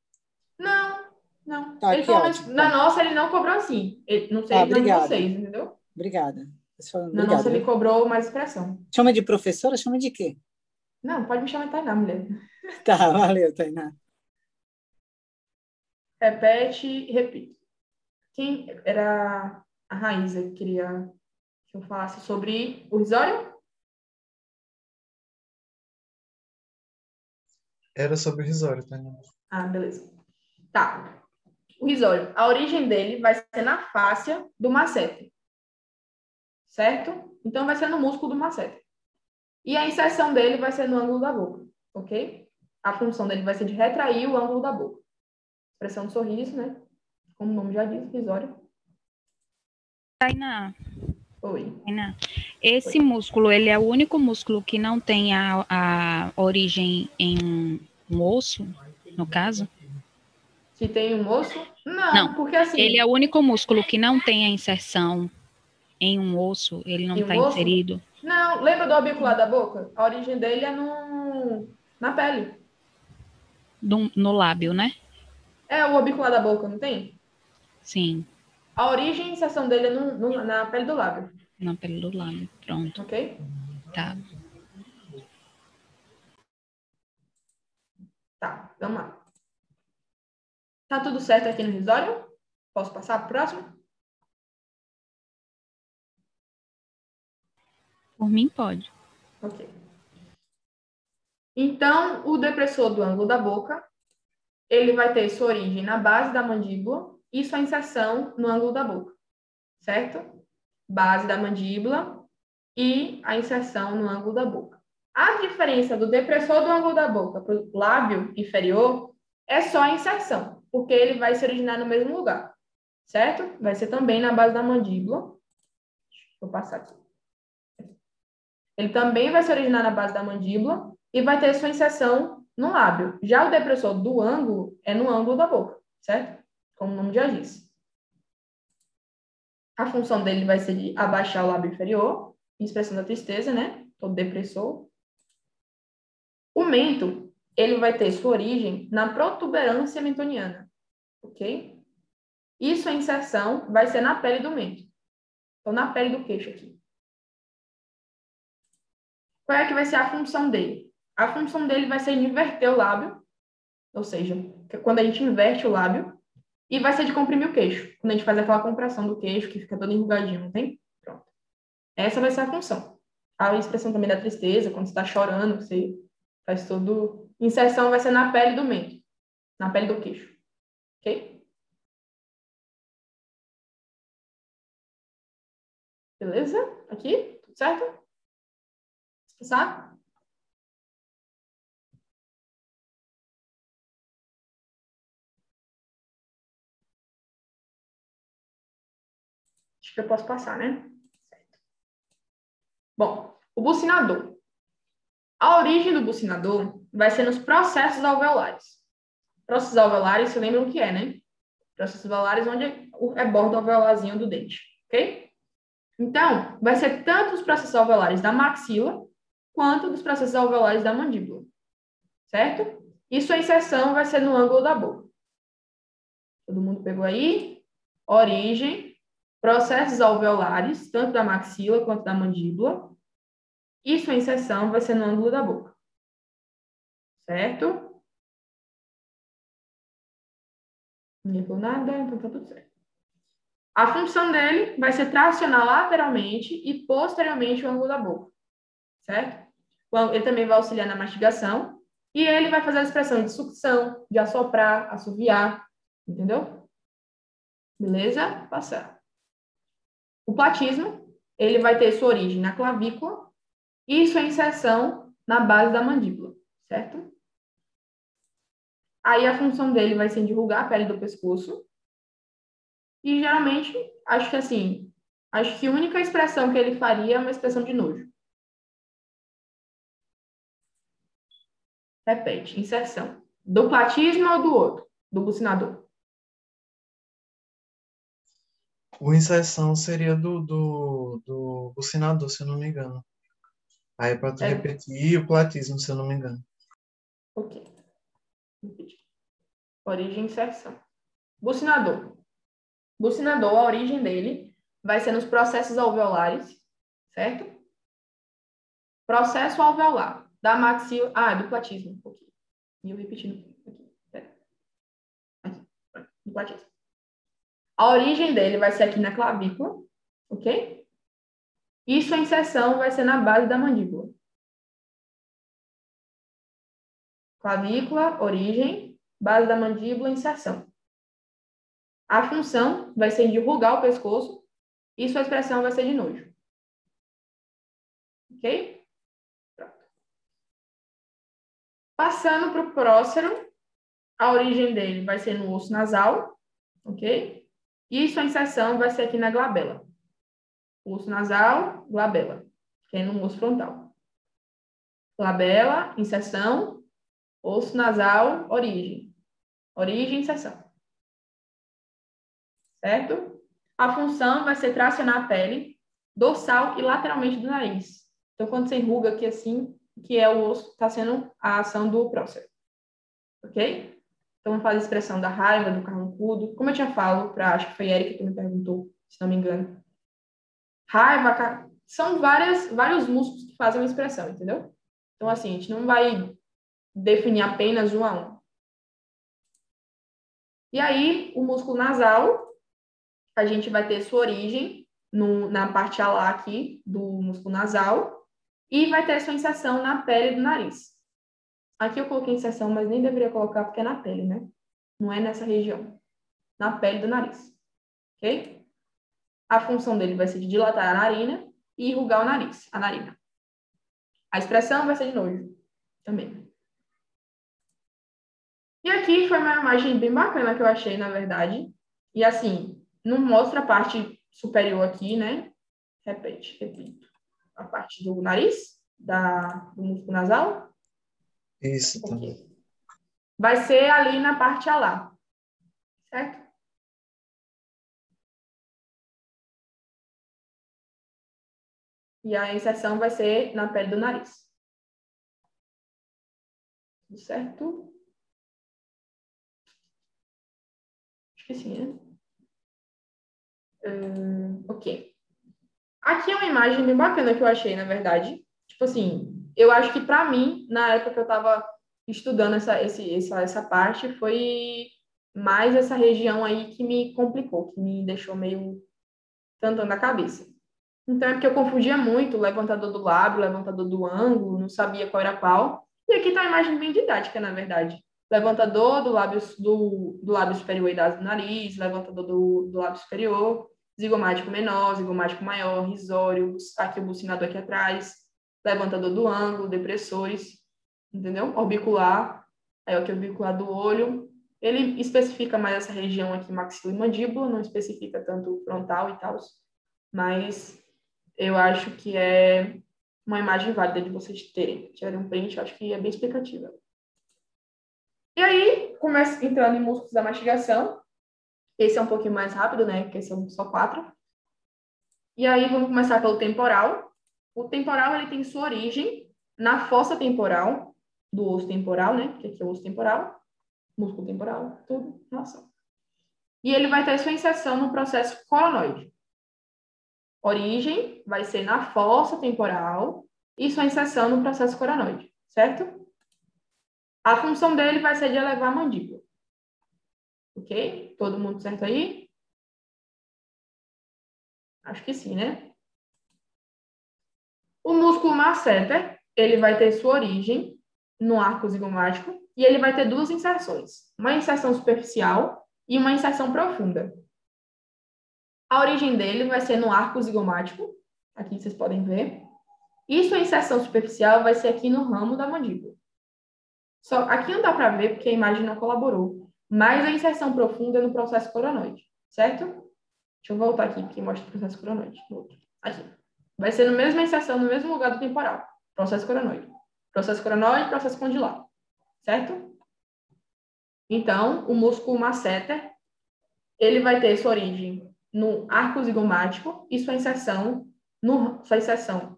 Não, não. Tá, ele ótimo, mas na tá. nossa ele não cobrou assim. Ele- não sei na de vocês, entendeu? Obrigada. Falando, Na Obrigada. nossa ele cobrou mais expressão. Chama de professora, chama de quê? Não, pode me chamar de Tainá, mulher. Tá, valeu, Tainá. Repete e repito. Quem era a Raíza que queria que eu falasse sobre o risório? Era sobre o risório, tá? Ah, beleza. Tá. O risório, a origem dele vai ser na fáscia do masseter. Certo? Então, vai ser no músculo do masseter. E a inserção dele vai ser no ângulo da boca, ok? A função dele vai ser de retrair o ângulo da boca. Expressão do sorriso, né? Como o nome já diz, risório. Tainá, Oi. Tainá, esse músculo, ele é o único músculo que não tem a, a origem em um osso, no caso? Se tem um osso? Não, Não, porque assim... Ele é o único músculo que não tem a inserção em um osso, ele não Em um está osso? inserido. Não, lembra do orbicular da boca? A origem dele é no... na pele. Do- no lábio, né? É o orbicular da boca, não tem? Sim, A origem e a inserção dele é no- no- na pele do lábio, na pele do lábio. Pronto, ok? tá. Tá, vamos lá. Tá tudo certo aqui no risório? Posso passar pro próximo? Por mim, pode. Ok. Então, o depressor do ângulo da boca, ele vai ter sua origem na base da mandíbula e sua inserção no ângulo da boca, certo? Base da mandíbula e a inserção no ângulo da boca. A diferença do depressor do ângulo da boca para o lábio inferior é só a inserção, porque ele vai se originar no mesmo lugar, certo? Vai ser também na base da mandíbula. Eu passar aqui. Ele também vai se originar na base da mandíbula e vai ter sua inserção no lábio. Já o depressor do ângulo é no ângulo da boca, certo? Como o nome já diz. A função dele vai ser de abaixar o lábio inferior, expressão da tristeza, né? Todo depressor. O mento, ele vai ter sua origem na protuberância mentoniana, ok? E sua inserção vai ser na pele do mento. Então, na pele do queixo aqui. Qual é que vai ser a função dele? A função dele vai ser inverter o lábio, ou seja, é quando a gente inverte o lábio, e vai ser de comprimir o queixo, quando a gente faz aquela compressão do queixo, que fica todo enrugadinho, não tem? Pronto. Essa vai ser a função. A expressão também da tristeza, quando você está chorando, você faz todo... Inserção vai ser na pele do mento, na pele do queixo, ok? Beleza? Aqui? Tudo certo? Passar? Acho que eu posso passar, né? Certo. Bom, o bucinador. A origem do bucinador vai ser nos processos alveolares. Processos alveolares, você lembram o que é, né? Processos alveolares onde é bordo alveolarzinho do dente, ok? Então, vai ser tanto os processos alveolares da maxila quanto dos processos alveolares da mandíbula, certo? E sua inserção vai ser no ângulo da boca. Todo mundo pegou aí? Origem, processos alveolares, tanto da maxila quanto da mandíbula, e sua inserção vai ser no ângulo da boca, certo? Ninguém falou nada, então tá tudo certo. A função dele vai ser tracionar lateralmente e posteriormente o ângulo da boca, certo? Ele também vai auxiliar na mastigação e ele vai fazer a expressão de sucção, de assoprar, assoviar, entendeu? Beleza? Passar. O platismo, ele vai ter sua origem na clavícula Isso é inserção na base da mandíbula, certo? Aí a função dele vai ser enrugar a pele do pescoço. E geralmente, acho que assim, acho que a única expressão que ele faria é uma expressão de nojo. Repete, inserção. Do platismo ou do outro? Do bucinador? O inserção seria do, do, do bucinador, se eu não me engano. Aí para tu É. repetir o platismo, se eu não me engano. Ok. Origem e inserção. Bucinador. Bucinador, a origem dele vai ser nos processos alveolares, certo? Processo alveolar da maxila. Ah, do platismo. Um pouquinho. E eu repetindo aqui. Pera. Do platismo. A origem dele vai ser aqui na clavícula, ok? E sua inserção vai ser na base da mandíbula. Clavícula, origem, base da mandíbula, inserção. A função vai ser de enrugar o pescoço e sua expressão vai ser de nojo. Ok? Pronto. Passando para o próximo, a origem dele vai ser no osso nasal, ok? E sua inserção vai ser aqui na glabela. Osso nasal, glabela, que é no osso frontal. Glabela, inserção, osso nasal, origem. Origem, inserção. Certo? A função vai ser tracionar a pele dorsal e lateralmente do nariz. Então, quando você enruga aqui assim, que é o osso, está sendo a ação do próximo. Ok? Então, fazer a expressão da raiva, do carrancudo. Como eu tinha falado, pra, acho que foi Erika que me perguntou, se não me engano. Raiva, car... são várias, vários músculos que fazem uma expressão, entendeu? Então, assim, a gente não vai definir apenas um a um. E aí, o músculo nasal, a gente vai ter sua origem no, na parte alar aqui do músculo nasal e vai ter sua inserção na pele do nariz. Aqui eu coloquei inserção, mas nem deveria colocar porque é na pele, né? Não é nessa região. Na pele do nariz. Ok? A função dele vai ser de dilatar a narina e enrugar o nariz, a narina. A expressão vai ser de nojo também. E aqui foi uma imagem bem bacana que eu achei, na verdade. E assim, não mostra a parte superior aqui, né? Repete, repito. A parte do nariz, da, do músculo nasal. Isso também. Ok. Vai ser ali na parte alar. Certo? E a inserção vai ser na pele do nariz. Tudo certo? Acho que sim, né? Hum, ok. Aqui é uma imagem bem bacana que eu achei, na verdade. Tipo assim, eu acho que para mim, na época que eu estava estudando essa, esse, essa, essa parte, foi mais essa região aí que me complicou, que me deixou meio tantando a cabeça. Então é porque eu confundia muito o levantador do lábio, o levantador do ângulo, não sabia qual era qual. E aqui está a imagem bem didática, na verdade. Levantador do lábio, do, do lábio superior e das do nariz, levantador do, do lábio superior, zigomático menor, zigomático maior, risório, aqui o bucinador aqui atrás, levantador do ângulo, depressores, entendeu? Orbicular, aí o orbicular do olho. Ele especifica mais essa região aqui, maxila e mandíbula, não especifica tanto frontal e tal, mas eu acho que é uma imagem válida de vocês terem. Tirarem um print, eu acho que é bem explicativa. E aí, começa entrando em músculos da mastigação. Esse é um pouquinho mais rápido, né? Porque são só quatro. E aí, vamos começar pelo temporal. O temporal, ele tem sua origem na fossa temporal, do osso temporal, né? Que aqui é o osso temporal, músculo temporal, tudo, relação. E ele vai ter sua inserção no processo coronoide. Origem vai ser na fossa temporal e sua inserção no processo coronoide, certo? A função dele vai ser de elevar a mandíbula. Ok? Todo mundo certo aí? Acho que sim, né? O músculo masseter, ele vai ter sua origem no arco zigomático e ele vai ter duas inserções. Uma inserção superficial e uma inserção profunda. A origem dele vai ser no arco zigomático. Aqui vocês podem ver. E sua inserção superficial vai ser aqui no ramo da mandíbula. Só aqui não dá para ver porque a imagem não colaborou, mas a inserção profunda é no processo coronoide, certo? Deixa eu voltar aqui porque mostra o processo coronoide. Aqui. Vai ser na mesma inserção, no mesmo lugar do temporal. Processo coronoide. Processo coronoide, processo condilar. Certo? Então, o músculo masseter, ele vai ter sua origem no arco zigomático e sua inserção, no, sua inserção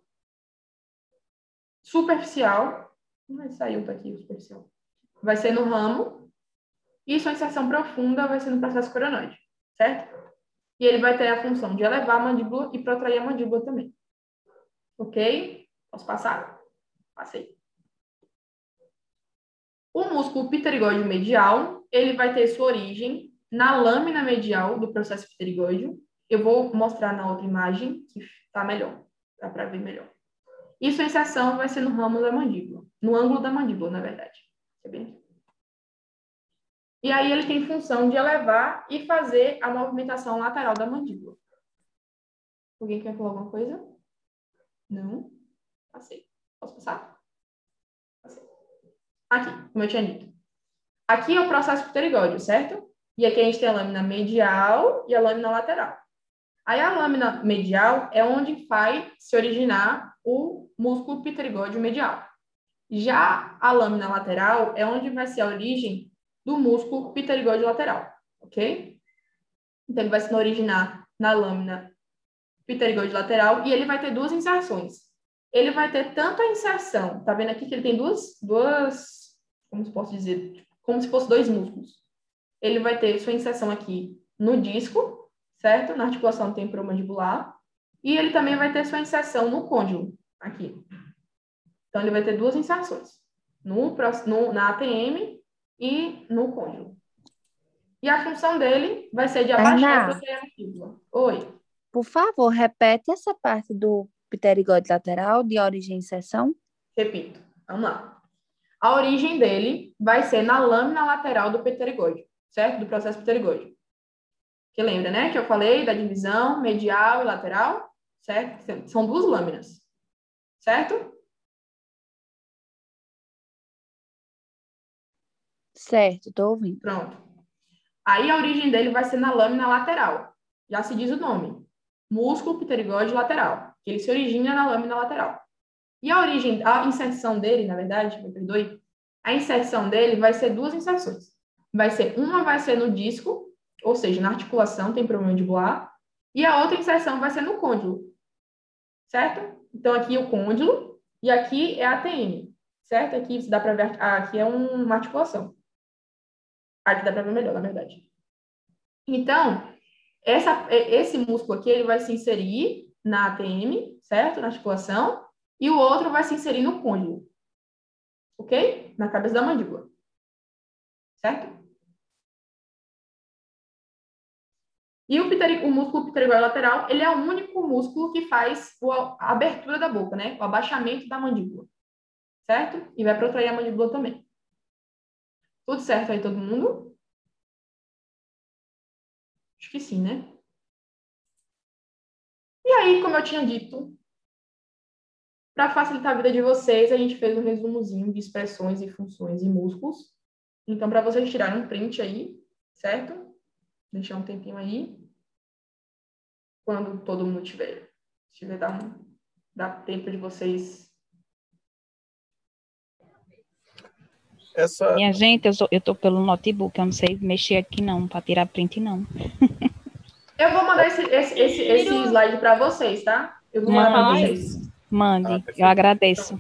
superficial, mas saiu daqui o superficial, vai ser no ramo e sua inserção profunda vai ser no processo coronoide, certo? E ele vai ter a função de elevar a mandíbula e protrair a mandíbula também. Ok? Posso passar? Passei. O músculo pterigóide medial, ele vai ter sua origem na lâmina medial do processo pterigóide. Eu vou mostrar na outra imagem, que está melhor, dá para ver melhor. E sua inserção vai ser no ramo da mandíbula, no ângulo da mandíbula, na verdade. Tá bem? E aí ele tem função de elevar e fazer a movimentação lateral da mandíbula. Alguém quer falar alguma coisa? Não? Passei. Posso passar? Passei. Aqui, como eu tinha dito. Aqui é o processo pterigóide, certo? E aqui a gente tem a lâmina medial e a lâmina lateral. Aí a lâmina medial é onde vai se originar o músculo pterigóide medial. Já a lâmina lateral é onde vai ser a origem do músculo pterigóide lateral, ok? Então ele vai se originar na lâmina pterigóide lateral e ele vai ter duas inserções. Ele vai ter tanto a inserção, tá vendo aqui que ele tem duas, duas, como se posso dizer, como se fosse dois músculos. Ele vai ter sua inserção aqui no disco, certo? Na articulação temporomandibular. E ele também vai ter sua inserção no côndilo, aqui. Então, ele vai ter duas inserções, no, no, na ATM e no côndilo. E a função dele vai ser de abaixar a mandíbula. Oi. Por favor, repete essa parte do pterigode lateral de origem e inserção. Repito. Vamos lá. A origem dele vai ser na lâmina lateral do pterigode, certo? Do processo pterigode. Que lembra, né? Que eu falei da divisão medial e lateral, certo? São duas lâminas, certo? Certo, tô ouvindo. Pronto. Aí a origem dele vai ser na lâmina lateral. Já se diz o nome. Músculo pterigóide lateral. Que ele se origina na lâmina lateral. E a origem, a inserção dele, na verdade, me perdoe, a inserção dele vai ser duas inserções. Vai ser, uma vai ser no disco, ou seja, na articulação temporomandibular, e a outra inserção vai ser no côndilo. Certo? Então, aqui é o côndilo, e aqui é a ATM. Certo? Aqui dá para ver, aqui é uma articulação. Aqui dá para ver melhor, na verdade. Então, essa, esse músculo aqui ele vai se inserir na ATM, certo? Na articulação, e o outro vai se inserir no côndilo. Ok? Na cabeça da mandíbula. Certo? E o, o músculo pterigóide lateral, ele é o único músculo que faz a abertura da boca, né? O abaixamento da mandíbula. Certo? E vai protrair a mandíbula também. Tudo certo aí, todo mundo? Que sim, né? E aí, como eu tinha dito, para facilitar a vida de vocês, a gente fez um resumozinho de expressões e funções e músculos. Então, para vocês tirarem um print aí, certo? Deixar um tempinho aí. Quando todo mundo tiver, tiver dar, dar tempo de vocês Essa... Minha gente, eu, sou, eu tô pelo notebook, eu não sei mexer aqui não, para tirar print não. Eu vou mandar esse, esse, esse, esse slide para vocês, tá? Eu vou mandar para vocês. Mande, ah, eu agradeço.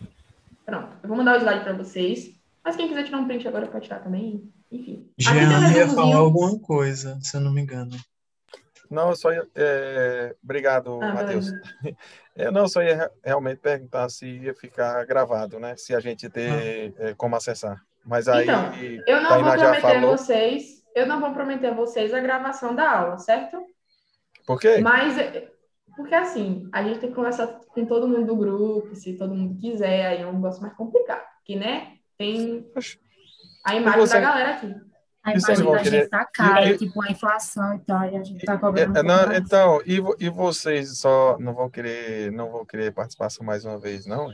Pronto, eu vou mandar o slide para vocês. Mas quem quiser tirar um print agora pode tirar também. Enfim. Jean ia falar alguma coisa, se eu não me engano. Não, eu só ia. É... Obrigado, ah, Matheus. Eu não, só ia realmente perguntar se ia ficar gravado, né? Se a gente ter ah. é, como acessar. Mas aí. Então, eu não vou prometer a vocês, eu não vou prometer a vocês a gravação da aula, certo? Por quê? Mas porque assim, a gente tem que conversar com todo mundo do grupo, se todo mundo quiser, aí é um negócio mais complicado. Porque, né, tem a imagem você... da galera aqui. A imagem da querer- gente tá cara, e- tipo a inflação e tal, e a gente tá É, cobrando. é, não, então, e, vo- e vocês só não vão querer, não vão querer participação mais uma vez, não?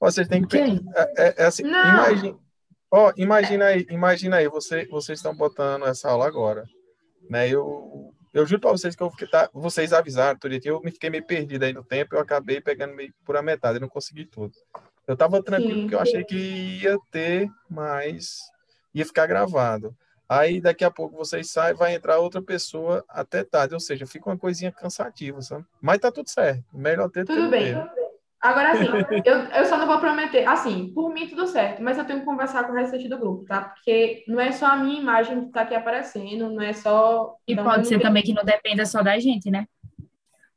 Vocês têm que Que é, é- é assim, Não. Imagina, ó, imagina aí, imagina aí, você, vocês estão botando essa aula agora, né? Eu, eu juro para vocês que eu fiquei, tá, vocês avisaram, tudo direitinho, eu me fiquei meio perdido aí no tempo, eu acabei pegando meio por a metade, eu não consegui tudo. Eu tava tranquilo Sim. porque eu achei que ia ter, mas ia ficar gravado. Aí daqui a pouco vocês saem, vai entrar outra pessoa até tarde, ou seja, fica uma coisinha cansativa, sabe? Mas tá tudo certo. Melhor ter Tudo bem. ter. Agora, assim, eu, eu só não vou prometer. Assim, por mim tudo certo, mas eu tenho que conversar com o restante do grupo, tá? Porque não é só a minha imagem que tá aqui aparecendo, não é só. E pode ser também que não dependa só da gente, né?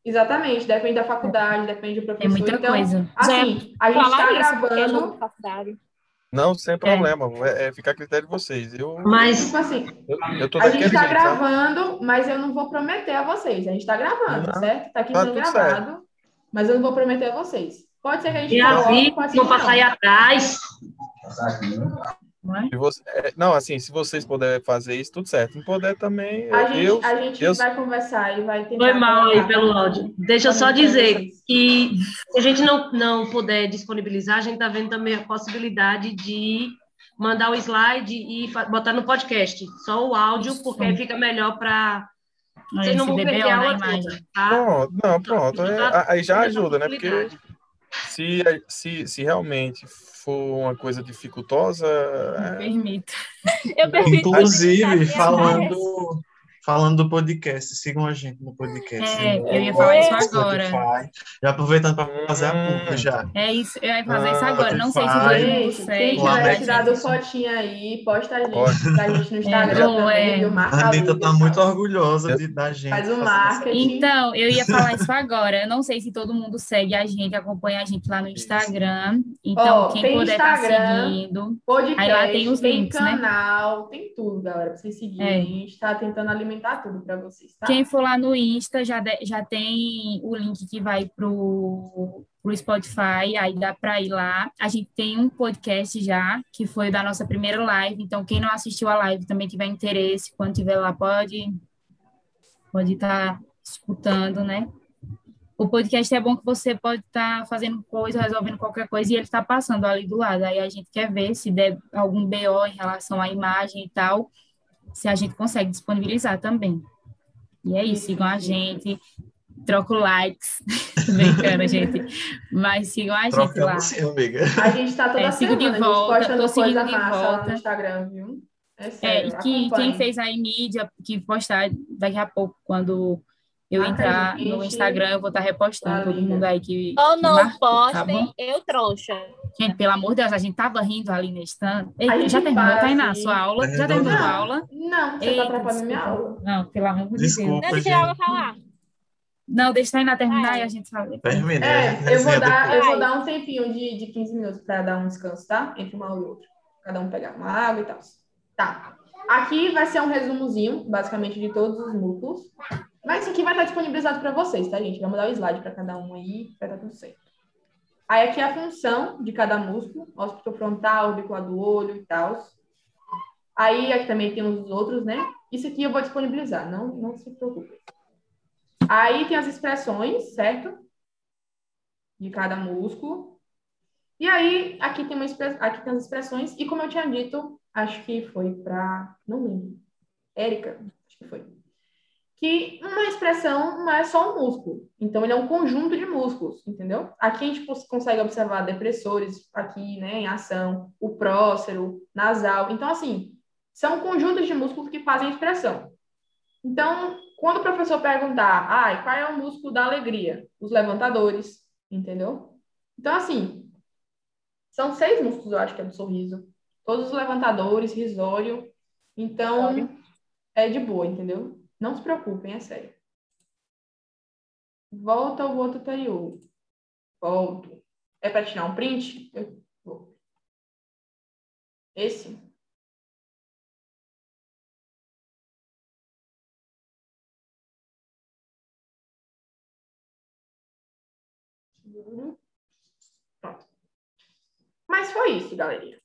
Exatamente, depende da faculdade, depende do professor. Tem muita então, coisa. assim, a gente Falar tá é gravando. Não, sem problema. É, é ficar a critério de vocês. Eu, Mas Tipo assim, eu, eu tô a gente daquele tá jeito, sabe? gravando, mas eu não vou prometer a vocês. A gente tá gravando, Não, certo? Tá aqui tá sendo gravado, mas eu não vou prometer a vocês. Pode ser que a gente e coloque, assim, pode ser não que pra sair atrás. Não é? Você- é, não, assim, se vocês puderem fazer isso, tudo certo. Não puder também, A gente, eu, a gente eu- vai conversar e vai tentar. Foi mal aí pelo áudio. Deixa eu só dizer que se a gente não, não puder disponibilizar, a gente está vendo também a possibilidade de mandar o slide e botar no podcast, só o áudio, porque aí fica melhor para. Vocês não vão Esse perder a na aula imagem. toda, tá? Pronto, não, pronto. é, Tá- aí já ajuda, né? Porque se, se, se realmente for uma coisa dificultosa, é, Permito. Eu permito Inclusive, falando, falando do podcast, sigam a gente no podcast. É, eu ia falar isso Spotify. agora. Já aproveitando para fazer a Hum. publi já. É isso, eu ia fazer isso Ah, agora. Não sei se segue. quem tiver tirado fotinha aí, posta a gente, Pode. pra gente no Instagram É, também, é. A Anitta tá muito orgulhosa de, da gente. Faz o marketing. Então, eu ia falar isso agora. Eu não sei se todo mundo segue a gente, acompanha a gente lá no Instagram. Então, quem puder estar Instagram, seguindo. Podcast, Aí lá tem os links, né? canal, tem tudo, galera, pra vocês seguirem. É. A gente tá tentando alimentar tudo pra vocês, tá? Quem for lá no Insta já, de- já tem o link que vai pro, pro Spotify, aí dá para ir lá. A gente tem um podcast já, que foi da nossa primeira live. Então, quem não assistiu a live também tiver interesse, quando tiver lá, pode pode estar escutando, né? O podcast é bom que você pode estar fazendo coisa, resolvendo qualquer coisa e ele está passando ali do lado. Aí a gente quer ver se der algum BO em relação à imagem e tal, se a gente consegue disponibilizar também. E é isso, sigam a gente, troco likes, brincando, gente, mas sigam a gente lá. Sim, amiga. A gente tá toda É, sigo semana, de a gente volta, tô seguindo coisa de volta. no Instagram, viu? É É, sério, e que, quem fez a mídia, que postar daqui a pouco, quando eu Marca entrar gente. no Instagram, eu vou estar repostando Tá todo liga. mundo aí que, Ou não marcou, tá postem, eu trouxa. Gente, pelo amor de Deus, a gente tava rindo ali stand. Ei, A gente já terminou, para, Tainá, sua aula? Já Terminou, a aula? Não, você Eita, tá atrapalhando minha aula. Não, pelo amor de Deus. Desculpa, Não, deixa gente. ela falar. Não, deixa a Tainá terminar Vai. e a gente fala. Terminei. É, eu vou dar, eu vou dar um tempinho de, de 15 minutos para dar um descanso, tá? Entre uma aula e outra. Cada um pegar uma água e tal. Tá. Aqui vai ser um resumozinho, basicamente, de todos os músculos. Mas isso aqui vai estar disponibilizado para vocês, tá, gente? Vamos dar o slide para cada um aí, vai estar tudo certo. Aí aqui é a função de cada músculo, ósculo frontal, orbicular do olho e tal. Aí aqui também tem os outros, né? Isso aqui eu vou disponibilizar, não, não se preocupe. Aí tem as expressões, certo? De cada músculo. E aí, aqui tem, uma aqui tem as expressões, e como eu tinha dito, acho que foi para. Não lembro. Érica, acho que foi. Que uma expressão não é só um músculo. Então, ele é um conjunto de músculos, entendeu? Aqui a gente consegue observar depressores, aqui, né, em ação, o prócero, nasal. Então, assim, são conjuntos de músculos que fazem expressão. Então, quando o professor perguntar, ah, qual é o músculo da alegria? Os levantadores, entendeu? Então, assim, são seis músculos, eu acho que é do sorriso. Todos os levantadores, risório. Então, é de boa, entendeu? Não se preocupem, é sério. Volta ao outro anterior. Volto. É para tirar um print? Eu vou. Esse? Seguro. Pronto. Mas foi isso, galerinha.